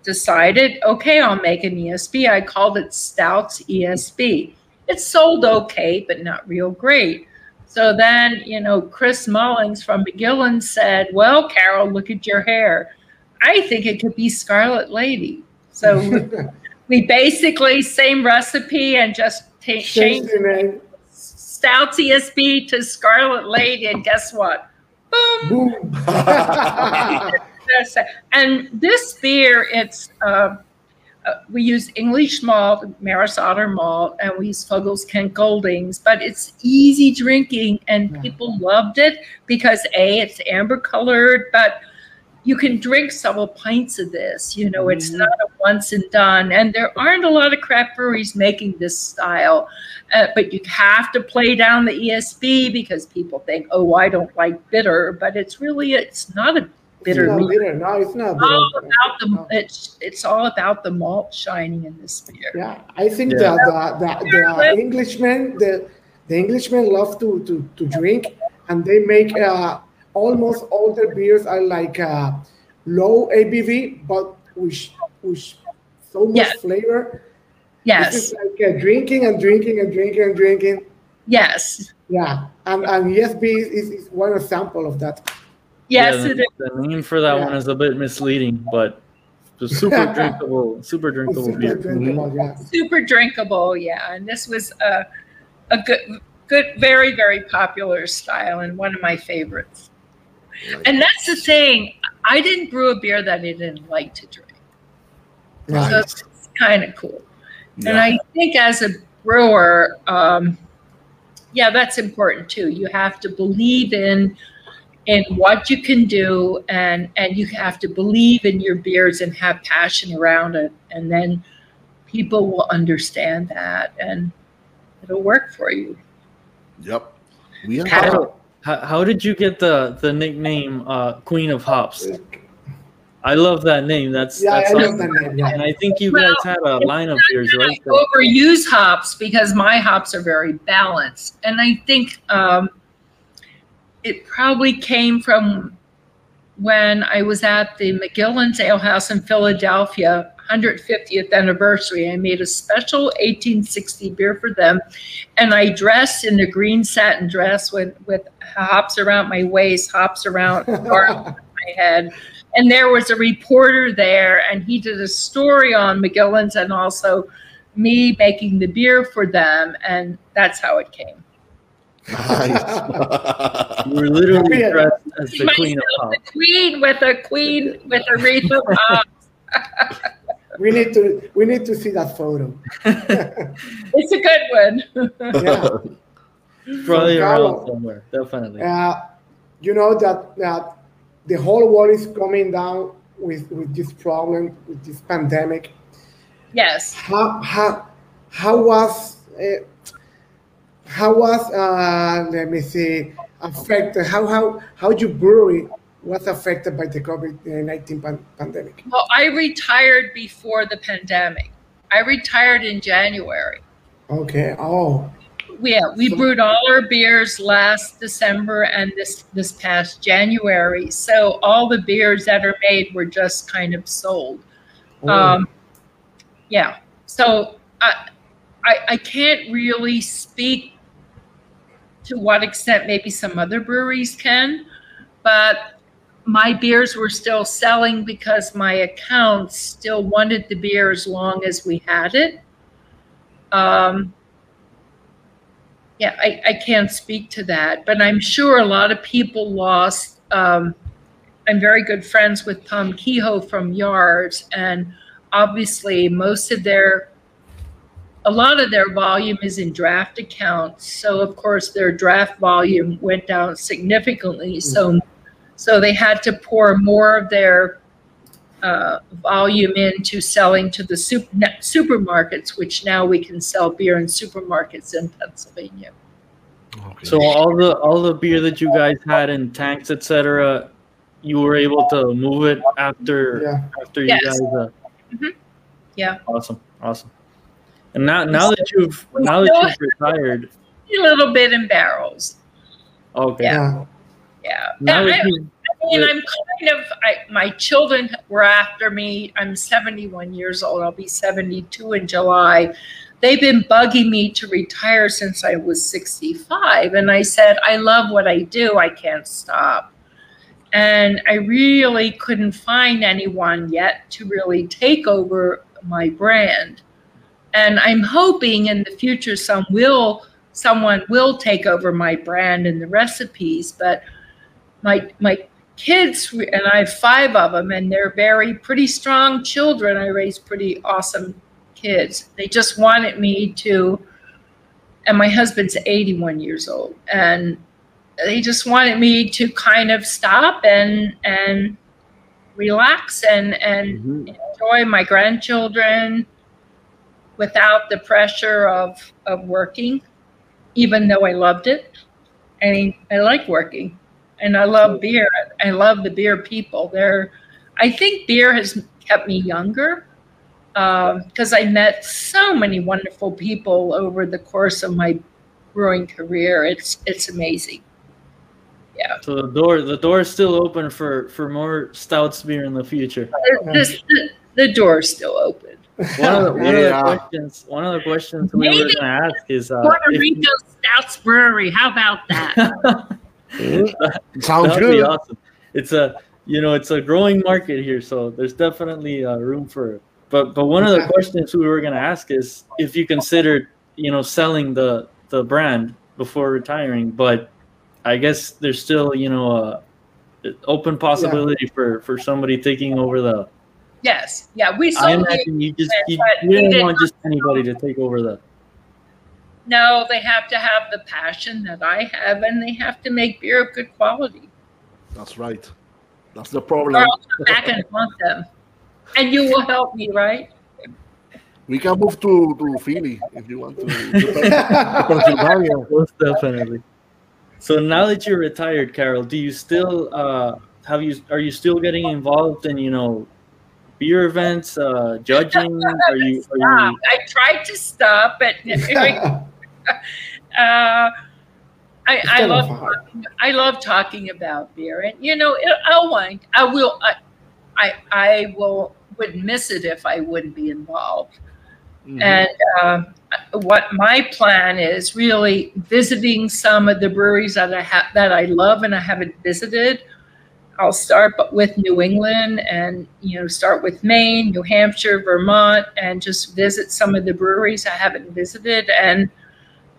decided, okay, I'll make an ESB. I called it Stoudt's ESB. It sold okay, but not real great. So then, you know, Chris Mullins from McGillin said, Well, Carol, look at your hair. I think it could be Scarlet Lady. So we basically, same recipe and just ta- changed Stoudt's ESB to Scarlet Lady. And guess what? Boom. and this beer, it's uh, uh, we use English malt, Maris Otter malt, and we use Fuggles Kent Goldings, but it's easy drinking and people loved it because A, it's amber colored, but you can drink several pints of this. You know, it's not a once and done. And there aren't a lot of craft breweries making this style, uh, but you have to play down the ESB because people think, oh, I don't like bitter, but it's really, it's not a bitter. It's not beer. bitter. No, it's not All about the, it's, it's all about the malt shining in this beer. Yeah, I think Yeah. that the, the, the Englishmen, the the Englishmen love to, to, to drink, and they make uh, almost all their beers are like uh, low ABV, but with with so much Yes. flavor. Yes. This is like uh, drinking and drinking and drinking and drinking. Yes. Yeah, and and ESB is, is, is one example of that. Yes, Yeah, the, is. the name for that Yeah. one is a bit misleading, but it's a super drinkable, super drinkable Super beer. drinkable, yeah. super drinkable yeah and this was a, a good good very very popular style and one of my favorites and that's the thing. I didn't brew a beer that i didn't like to drink. So Nice. it's kind of cool. And i think as a brewer um, yeah that's important too. You have to believe in in what you can do and and you have to believe in your beers and have passion around it. And then people will understand that and it'll work for you. Yep. We are How, how, how did you get the the nickname uh, Queen of Hops? I love that name. That's Yeah, that's I love awesome. that name. Yeah. And I think you Well, guys had a line of beers, right? I overuse hops because my hops are very balanced. And I think um, it probably came from when I was at the McGillin's Ale House in Philadelphia, 150th anniversary. I made a special 1860 beer for them. And I dressed in a green satin dress with, with hops around my waist, hops around my head. And there was a reporter there, and he did a story on McGillin's and also me making the beer for them. And that's how it came. You were literally dressed as the Myself, Queen of Hops. the queen with a queen with a wreath of hops. We need to we need to see that photo. It's a good one. Yeah. Probably So, around Carlo, somewhere, definitely. Uh, you know that that the whole world is coming down with with this problem with this pandemic. yes. How how how was uh, how was uh, let me see affected? How how how your brewery was affected by the COVID nineteen pan- pandemic? Well, I retired before the pandemic. I retired in January. Okay. Oh. Yeah, we brewed all our beers last December and this this past January. So all the beers that are made were just kind of sold. Oh. Um, yeah. So I, I I can't really speak to what extent maybe some other breweries can, but my beers were still selling because my accounts still wanted the beer as long as we had it. Um, yeah, I, I can't speak to that, but I'm sure a lot of people lost. Um, I'm very good friends with Tom Kehoe from Yards, and obviously most of their, a lot of their volume is in draft accounts. So of course their draft volume went down significantly. So, so they had to pour more of their uh, volume into selling to the super, supermarkets, which now we can sell beer in supermarkets in Pennsylvania. So all the all the beer that you guys had in tanks, etc., you were able to move it after Yeah. after you Yes. guys. Uh, Yeah, awesome, awesome. And now now that you've now that you've retired, a little bit in barrels. okay. Yeah. Yeah. Now And I, you I mean, I'm kind of, I, my children were after me. I'm 71 years old. I'll be 72 in July. They've been bugging me to retire since I was 65. And I said, I love what I do. I can't stop. And I really couldn't find anyone yet to really take over my brand. And I'm hoping in the future some will someone will take over my brand and the recipes, but my my kids and I have five of them and they're very pretty strong children. I raised pretty awesome kids. They just wanted me to and my husband's 81 years old and they just wanted me to kind of stop and and relax and and mm-hmm. enjoy my grandchildren without the pressure of of working even though I loved it. I mean, I like working and I love beer. I love the beer people. They're, I think beer has kept me younger because I met so many wonderful people over the course of my brewing career. It's it's amazing. Yeah. So the door the door is still open for for more Stoudt's beer in the future. This, the, the is still open. One of the, one of the questions one of the questions we were going to ask is uh, Puerto Rico Stoudt's Brewery. How about that? Sounds That'd good. be awesome. It's a you know it's a growing market here, so there's definitely uh, room for it. But but one of the questions we were going to ask is if you considered you know selling the the brand before retiring, but I guess there's still you know a open possibility for for somebody taking over the. yes. Yeah. We I sold imagine you just you, you didn't want just anybody to take over the. No, they have to have the passion that I have, and they have to make beer of good quality. That's right. That's the Or problem. I'll come back and want them. And you will help me, right? We can move to, to Philly if you want to. to Pennsylvania. Most definitely. So now that you're retired, Carol, do you still uh, have you are you still getting involved in you know beer events, uh, judging? Are you are you I tried to stop, but uh, I, I love talking, I love talking about beer, and you know, it, I'll wind. I will. I, I, I will would miss it if I wouldn't be involved. And uh, what my plan is really visiting some of the breweries that I have that I love and I haven't visited. I'll start with New England and you know start with Maine, New Hampshire, Vermont, and just visit some of the breweries I haven't visited and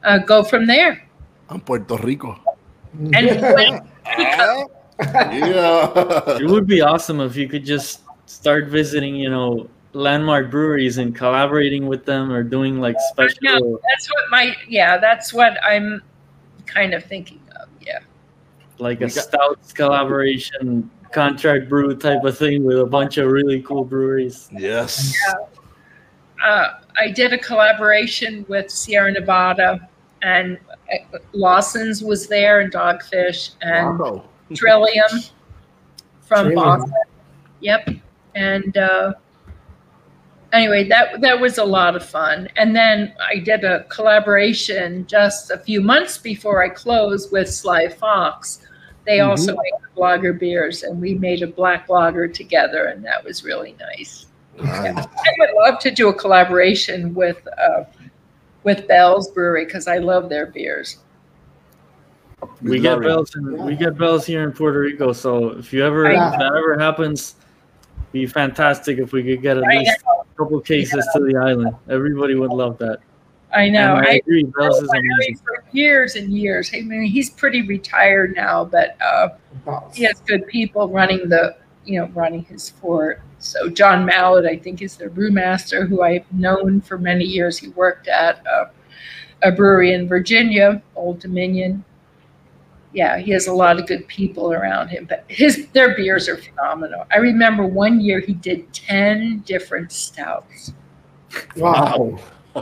uh, go from there. And Puerto Rico. And when- yeah. it would be awesome if you could just start visiting, you know, landmark breweries and collaborating with them or doing like no, special that's what my yeah, that's what I'm kind of thinking of. Yeah. like a Stoudt's collaboration contract brew type of thing with a bunch of really cool breweries. Yes. uh, I did a collaboration with Sierra Nevada, and uh, Lawson's was there, and Dogfish, and Wow. Trillium from Trillium. Boston. Yep, and uh, anyway, that that was a lot of fun. And then I did a collaboration just a few months before I closed with Sly Fox. They also Mhm. make lager beers, and we made a black lager together, and that was really nice. Nice. I would love to do a collaboration with uh, with Bell's Brewery because I love their beers. We get bells in, we get bells here in Puerto Rico, so if you ever I if that ever happens, be fantastic if we could get at I least a couple cases to the island. Everybody would love that. I know. And I I, agree, Bell's is amazing. for years and years. I mean, he's pretty retired now, but uh, he has good people running the, you know, running his fort. So John Mallett, I think, is the brewmaster who I've known for many years. He worked at uh, a brewery in Virginia, Old Dominion. yeah, he has a lot of good people around him. But his their beers are phenomenal. I remember one year he did ten different stouts. Wow.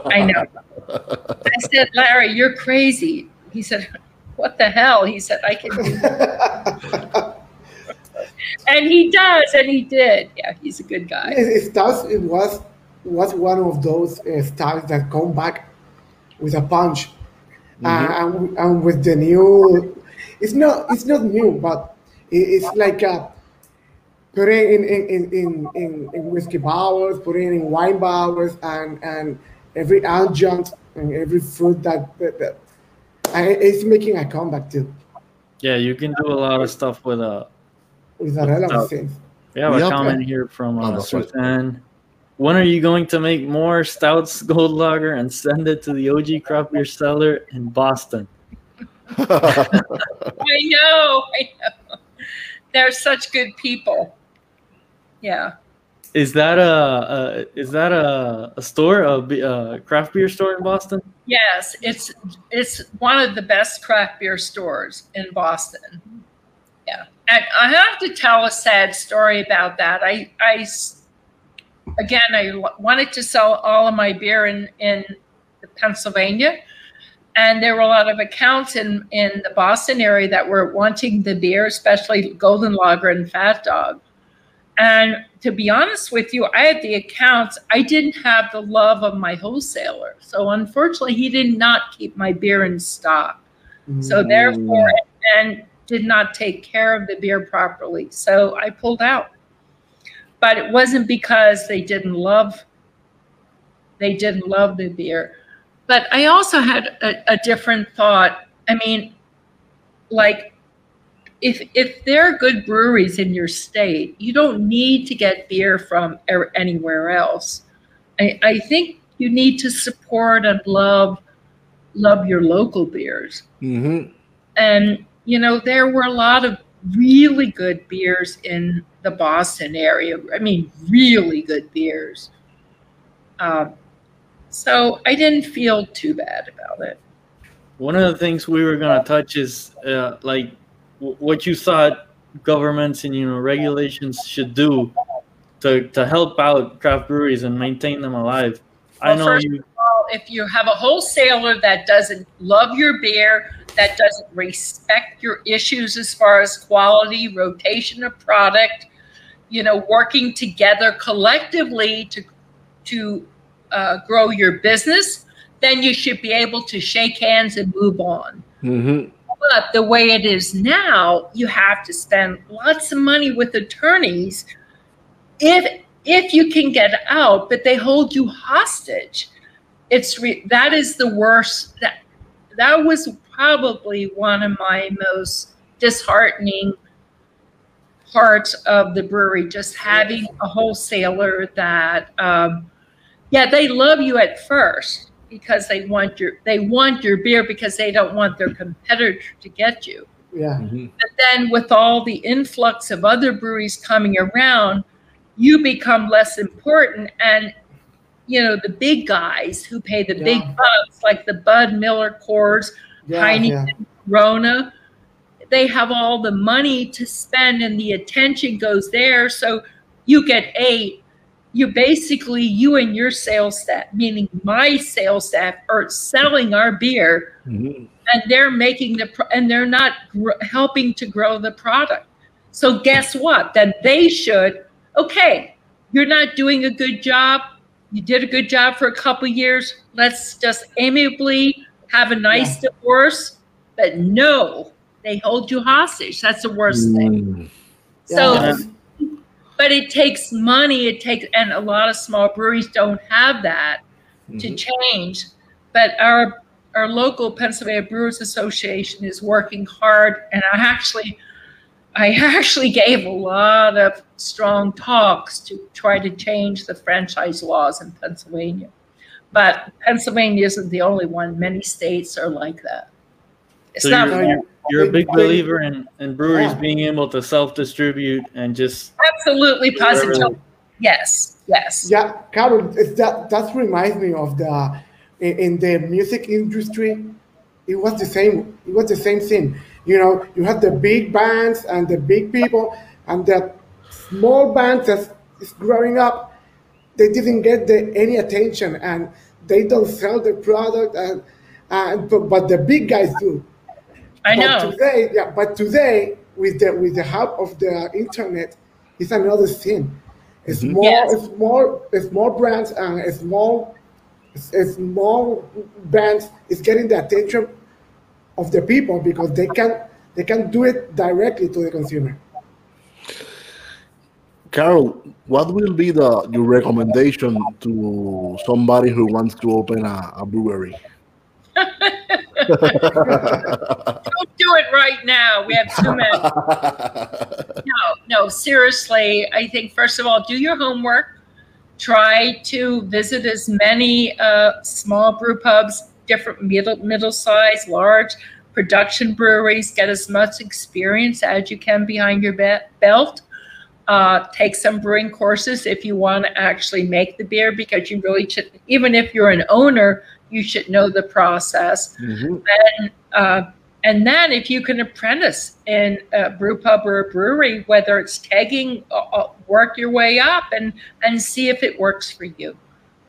I know. I said, Larry, you're crazy. He said, What the hell? He said, I can do that. And he does, and he did. Yeah, he's a good guy. It, it does. It was was one of those uh, stars that come back with a punch, Mm-hmm. uh, and, and with the new. It's not. It's not new, but it, it's like uh, putting in in, in, in, in in whiskey bowers, putting in wine bowers, and and every adjunct and every fruit that, that, that and it's making a comeback too Yeah, you can do a lot of stuff with a. with a relevant stout. We have a Yep. comment here from uh, that's When are you going to make more Stoudt's gold lager and send it to the OG craft beer cellar in Boston? I know, I know. They're such good people. Yeah. Is that a, a is that a, a store a, a craft beer store in Boston? Yes, it's it's one of the best craft beer stores in Boston. And I have to tell a sad story about that. I I again I wanted to sell all of my beer in in Pennsylvania, and there were a lot of accounts in in the Boston area that were wanting the beer, especially Golden Lager and Fat Dog. And to be honest with you, I had the accounts. I didn't have the love of my wholesaler. So unfortunately, he did not keep my beer in stock. So mm. therefore, and did not take care of the beer properly. So I pulled out. But it wasn't because they didn't love they didn't love the beer. But I also had a, a different thought. I mean, like if if there are good breweries in your state, you don't need to get beer from er- anywhere else. I, I think you need to support and love love your local beers. Mm-hmm. And you know, there were a lot of really good beers in the Boston area. I mean, really good beers. Um, so I didn't feel too bad about it. One of the things we were gonna touch is uh, like w- what you thought governments and you know regulations should do to to help out craft breweries and maintain them alive. I know first you. If you have a wholesaler that doesn't love your beer, that doesn't respect your issues as far as quality, rotation of product, you know, working together collectively to to uh, grow your business, then you should be able to shake hands and move on. Mm-hmm. But the way it is now, you have to spend lots of money with attorneys if if you can get out, but they hold you hostage. It's re- that is the worst. That that was probably one of my most disheartening parts of the brewery. Just having a wholesaler that, um, yeah, they love you at first because they want your they want your beer because they don't want their competitor to get you. Yeah. But then with all the influx of other breweries coming around, you become less important. And, you know, the big guys who pay the big bucks, like the Bud Miller Coors, Yeah, Heineken, yeah. Rona, they have all the money to spend and the attention goes there. So you get eight. You basically, you and your sales staff, meaning my sales staff, are selling our beer Mm-hmm. and they're making the pro- and they're not gr- helping to grow the product. So guess what? Then they should. Okay, you're not doing a good job. You did a good job for a couple years. Let's just amiably have a nice divorce. But no, they hold you hostage. That's the worst thing. Mm. So, Yeah. but it takes money. It takes, and a lot of small breweries don't have that to mm-hmm. change. But our our local Pennsylvania Brewers Association is working hard, and I actually, I actually gave a lot of strong talks to try to change the franchise laws in Pennsylvania. But Pennsylvania isn't the only one. Many states are like that. It's So not you're, you're, you're a big believer in, in breweries being able to self distribute and just absolutely positive. Yes, yes. Yeah, Carol, that that reminds me of the in, in the music industry. It was the same. It was the same thing. You know, you have the big bands and the big people, and the small bands that is growing up, they didn't get the, any attention, and they don't sell the product, and, and but, but the big guys do. I But know. today, yeah, but today with the with the help of the internet, it's another thing. It's more, Yes. it's more, it's more brands uh, and it's more, it's, it's more brands is getting the attention of the people because they can they can do it directly to the consumer. Carol, what will be the your recommendation to somebody who wants to open a, a brewery? Don't do it right now. We have too many. no, no, seriously. I think first of all, do your homework. Try to visit as many uh, small brew pubs, different middle, middle size, large production breweries. Get as much experience as you can behind your be- belt. Uh, take some brewing courses if you want to actually make the beer, because you really should. Even if you're an owner, you should know the process and uh, and then if you can apprentice in a brew pub or a brewery, whether it's kegging, uh, uh, work your way up and and see if it works for you.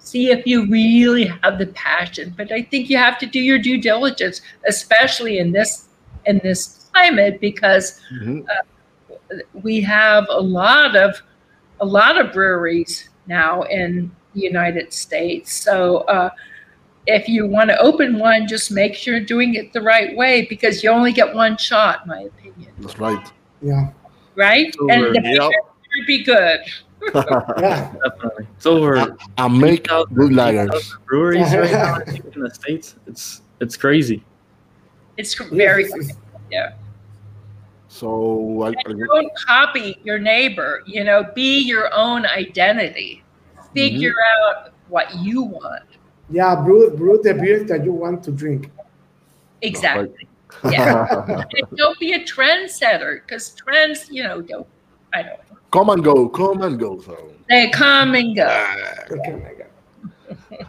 See if you really have the passion. But I think you have to do your due diligence, especially in this in this climate, because uh, we have a lot of a lot of breweries now in the United States. So. Uh, if you want to open one, just make sure you're doing it the right way because you only get one shot, in my opinion. That's right. Yeah. Right? Over, and the yep. beer should be good. Definitely. It's over. I make good lagers. breweries right now in the states. It's it's crazy. It's very good. Yeah. So I, I, Don't copy your neighbor. You know, be your own identity. Figure mm-hmm. out what you want. Yeah, brew brew the beer that you want to drink. Exactly. Yeah. and don't be a trendsetter because trends, you know, don't. I don't. know. Come and go, come and go. So They come and go.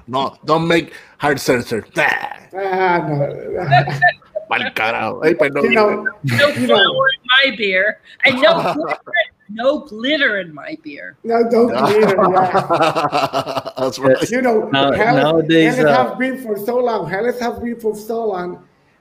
no, don't make hard seltzer. Ah, Ah, no. Mal carajo. Ay, perdón. You know, no flour in my beer, and no glitter, no glitter in my beer. no, don't glitter. Yeah. That's right. You know, Now- Helles, nowadays, Helles uh, have been for so long. Helles have been for so long,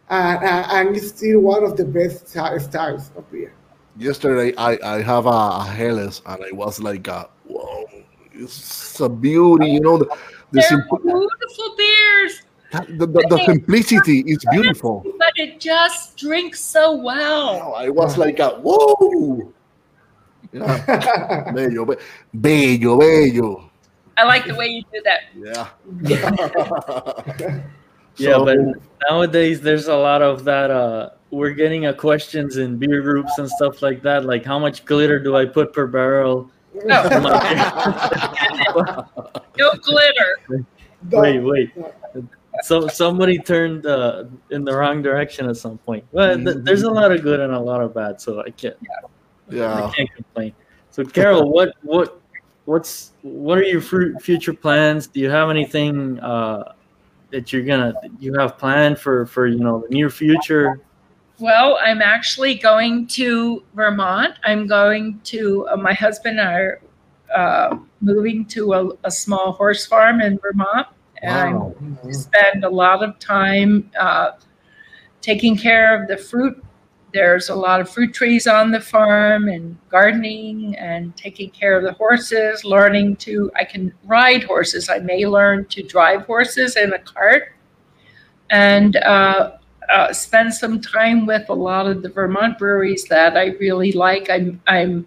and, uh, and it's still one of the best styles of beer. Yesterday, I, I have a, a Helles, and I was like, uh, whoa, it's a beauty. You know, the, the, They're beautiful beers, the, the, the simplicity is beautiful. but it just drinks so well. I was like, uh, whoa. Yeah. bello, be- bello, bello. I like the way you do that. Yeah. Yeah, So- but nowadays there's a lot of that. Uh, we're getting uh, questions in beer groups and stuff like that. Like, how much glitter do I put per barrel? No, in no glitter. wait, wait. So somebody turned uh, in the wrong direction at some point. Well, th- there's a lot of good and a lot of bad, so I can't. Yeah. I can't complain. So, Carol, what what what's what are your fru- future plans? Do you have anything uh, that you're gonna you have planned for for you know the near future? Well, I'm actually going to Vermont. I'm going to, uh, my husband and I are uh, moving to a, a small horse farm in Vermont. And Wow. I'm going to spend a lot of time uh, taking care of the fruit. There's a lot of fruit trees on the farm and gardening and taking care of the horses, learning to, I can ride horses. I may learn to drive horses in a cart. And uh, spend some time with a lot of the Vermont breweries that I really like. I'm, I'm,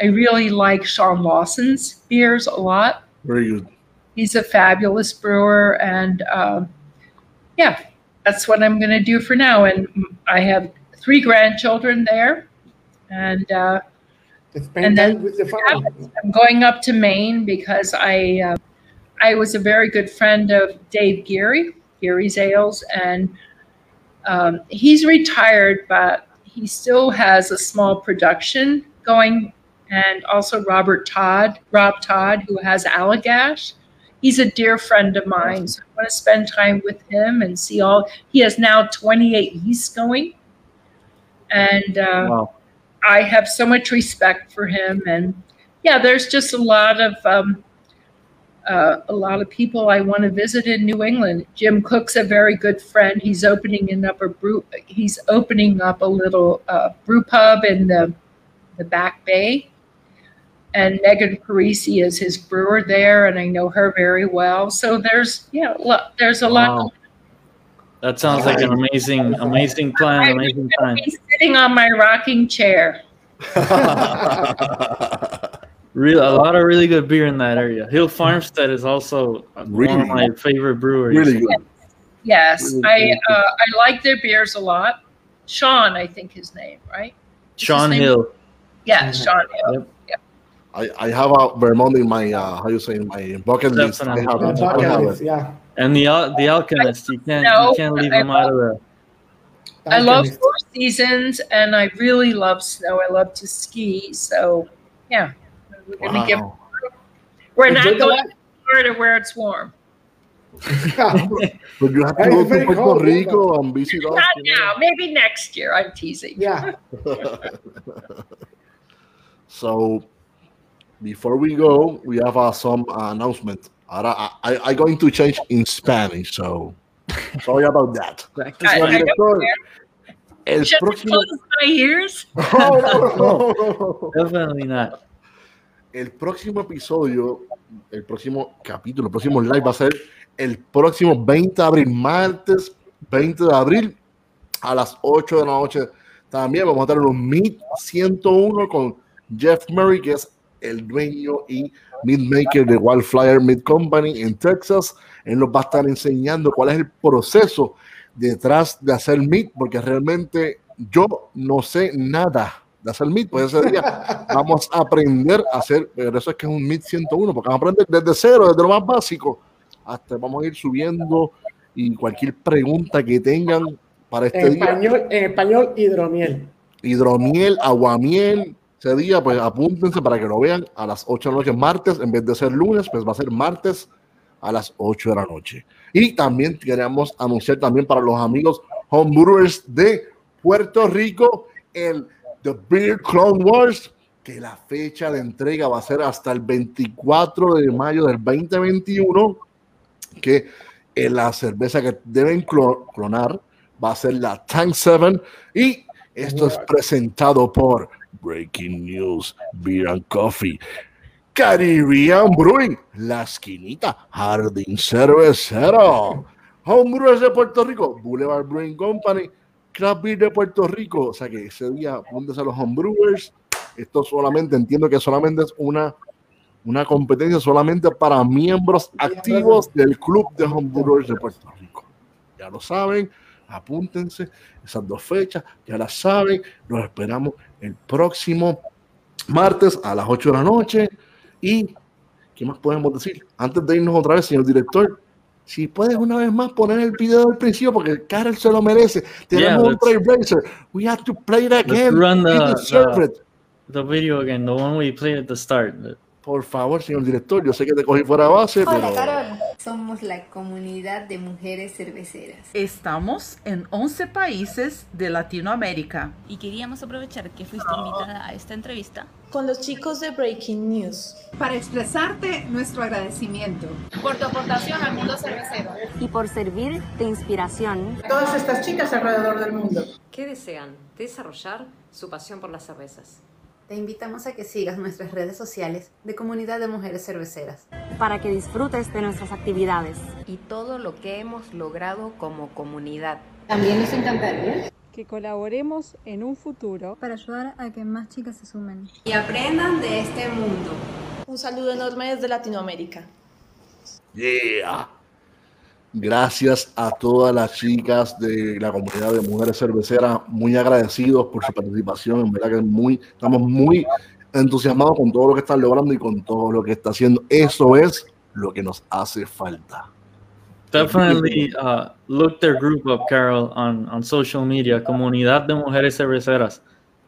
I really like Sean Lawson's beers a lot. Very good. He's a fabulous brewer, and um, yeah, that's what I'm going to do for now. And I have three grandchildren there, and uh, and then with the family. I'm going up to Maine because I uh, I was a very good friend of Dave Geary, Geary's Ales, and um, he's retired, but he still has a small production going. And also Robert Tod, Rob Tod, who has Allagash. he's a dear friend of mine. So I want to spend time with him and see all. He has now 28 yeast going, and uh, Wow. I have so much respect for him. And yeah, there's just a lot of um, uh, a lot of people I want to visit in New England. Jim Koch's a very good friend. He's opening up a brew. He's opening up a little uh, brew pub in the the Back Bay. And Megan Parisi is his brewer there, and I know her very well. So there's yeah, lo- there's a lot. Wow. That sounds like an amazing, amazing plan, amazing time. He's sitting on my rocking chair. Real, a lot of really good beer in that area. Hill Farmstead is also Really one of my favorite breweries. Really good. Yes, Really I good. uh, I like their beers a lot. Shaun, I think his name, right? Shaun name- Hill. Yeah, Shaun Hill. Yep. I, I have a Vermont in my uh, how you say in my bucket list. I have it. I have it. yeah. And the Al- the Alchemist, you can't No, you can't leave I him out of there. I love Four Seasons, and I really love snow. I love to ski, so yeah, we're gonna give. Wow. We're not the going to Florida where it's warm. But you have to go to very Puerto cold, Rico and visit us. Not now. Maybe next year. I'm teasing. yeah. so before we go, we have uh, some uh, announcement. Ahora, I, I, I'm going to change in Spanish, so sorry about that. Practice I- Señor I don't director, el Should I próximo, close my ears? No, no, no, no. Definitely not. El próximo episodio, el próximo capítulo, el próximo live va a ser el próximo 20 de abril, martes 20 de abril a las 8 de la noche. También vamos a tener un Meet 101 con Jeff Murray, que es el dueño y meat maker de Wildfire Meat Company en Texas. Él nos va a estar enseñando cuál es el proceso detrás de hacer meat, porque realmente yo no sé nada de hacer meat. Pues ese día vamos a aprender a hacer, pero eso es que es un meat 101, porque vamos a aprender desde cero, desde lo más básico, hasta vamos a ir subiendo y cualquier pregunta que tengan para este En día español, en español, hidromiel. hidromiel, aguamiel. Ese día, pues apúntense para que lo vean a las 8 de la noche, martes, en vez de ser lunes, pues va a ser martes a las 8 de la noche. Y también queremos anunciar también para los amigos homebrewers de Puerto Rico el The Beer Clone Wars, que la fecha de entrega va a ser hasta el 24 de mayo del 2021, que eh, la cerveza que deben clo- clonar va a ser la Tank 7 y esto es presentado por Breaking News Beer and Coffee. Caribbean Brewing, La Esquinita, Jardín Cervecero, Homebrewers de Puerto Rico, Boulevard Brewing Company, Craft Beer de Puerto Rico. O sea que ese día, apúntense a los Homebrewers. Esto solamente, entiendo que solamente es una, una competencia solamente para miembros activos del Club de Homebrewers de Puerto Rico. Ya lo saben, apúntense esas dos fechas, ya las saben. Los esperamos el próximo martes a las 8 de la noche. ¿Y qué más podemos decir? Antes de irnos otra vez, señor director, si puedes una vez más poner el video del principio, porque Karel se lo merece. Tenemos Yeah, un Trailblazer. We have to play it again. run He the, the, the video again, the one we played at the start. Por favor, señor director, yo sé que te cogí fuera de base, Hola, pero Carol. Somos la comunidad de mujeres cerveceras. Estamos en 11 países de Latinoamérica. Y queríamos aprovechar que fuiste invitada a esta entrevista Con los chicos de Breaking News. Para expresarte nuestro agradecimiento. Por tu aportación al mundo cervecero. Y por servir de inspiración Todas estas chicas alrededor del mundo. ¿Qué desean? Desarrollar su pasión por las cervezas. Te invitamos a que sigas nuestras redes sociales de Comunidad de Mujeres Cerveceras. para que disfrutes de nuestras actividades. Y todo lo que hemos logrado como comunidad. También nos encantaría Que colaboremos en un futuro. Para ayudar a que más chicas se sumen. Y aprendan de este mundo. Un saludo enorme desde Latinoamérica. Yeah. Gracias a todas las chicas de la comunidad de mujeres cerveceras, muy agradecidos por su participación. En verdad que muy, estamos muy entusiasmados con todo lo que están logrando y con todo lo que está haciendo. Eso es lo que nos hace falta. Definitely uh, look their group up, Carol, on, on social media, Comunidad de Mujeres Cerveceras.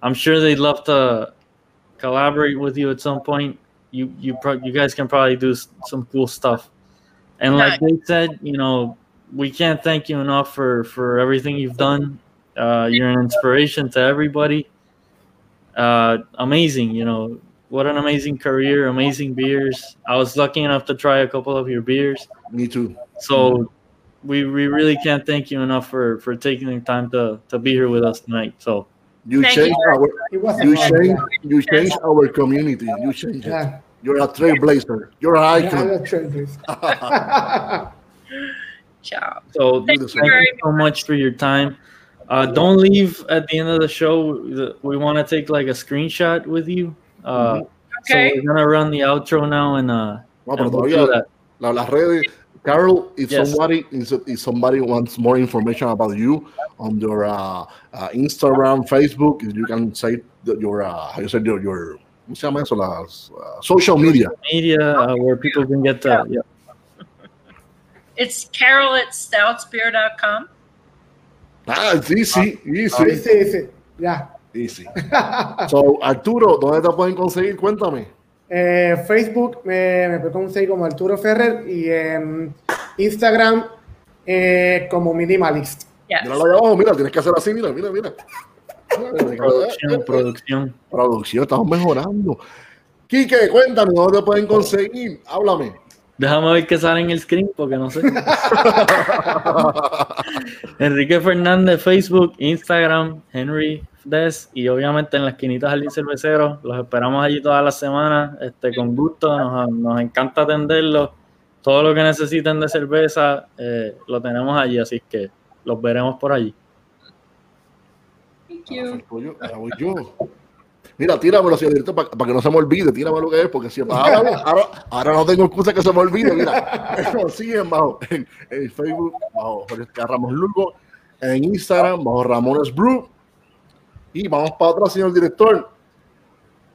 I'm sure they'd love to collaborate with you at some point. You you you guys can probably do some cool stuff. And like they said, you know, we can't thank you enough for for everything you've done. Uh, you're an inspiration to everybody. Uh, amazing, you know, what an amazing career, amazing beers. I was lucky enough to try a couple of your beers. Me too. So we we really can't thank you enough for for taking the time to to be here with us tonight. So You Thank change you. our It was you fun, change you change our community. You change it. Yeah. You're a trailblazer. You're an Yeah, icon. I'm a trailblazer. Ciao. So Thank thank you you, very so much for your time. Uh, don't leave at the end of the show. We want to take like a screenshot with you. Uh, Okay. So we're gonna run the outro now and uh, No, and we'll do that. la- las redes. Carol, if Yes. somebody if, if somebody wants more information about you on your uh, uh, Instagram, Facebook, you can say that your uh, how you say your your ¿cómo se llama eso? Las uh, social media. media uh, where people can get the yeah. It's carol at stoutsbeer.com. Ah, easy, easy, Sí, sí, sí. Ya. easy. So, Arturo, ¿dónde te pueden conseguir? Cuéntame. Eh, Facebook me, me puede conseguir como Arturo Ferrer y en Instagram eh, como Minimalist. Yes. Míralo ahí abajo, mira, tienes que hacer así, mira, mira, mira. Producción, producción. Producción, estamos mejorando. Quique, cuéntame, ¿dónde pueden conseguir? Háblame. Déjame ver qué sale en el screen porque no sé. Enrique Fernández, Facebook, Instagram, Henry Des y obviamente en las esquinitas Jardín Cervecero. Los esperamos allí todas las semanas, este, con gusto. Nos, nos encanta atenderlos. Todo lo que necesiten de cerveza eh, lo tenemos allí, así que los veremos por allí. Thank you. ahora voy yo. Mira, tíramelo hacia directo para, que no se me olvide. Tírame lo que es, porque si ahora, ahora, ahora no tengo excusa que se me olvide. Mira, nos siguen bajo en, en Facebook, bajo Jorge Ramos Lugo, en Instagram, bajo Ramones Brew. Y vamos para atrás, señor director.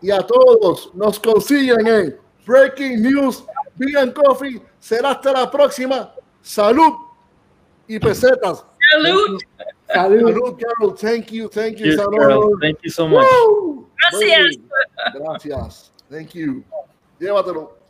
Y a todos nos consiguen en Breaking News, Vegan Coffee. Será hasta la próxima. Salud y pesetas. Salud. Salud. Salud, Carol. Thank you, thank you. Cheers, Salud. Carol. Thank you so much. Woo! Gracias. Gracias. Thank you. Llévatelo.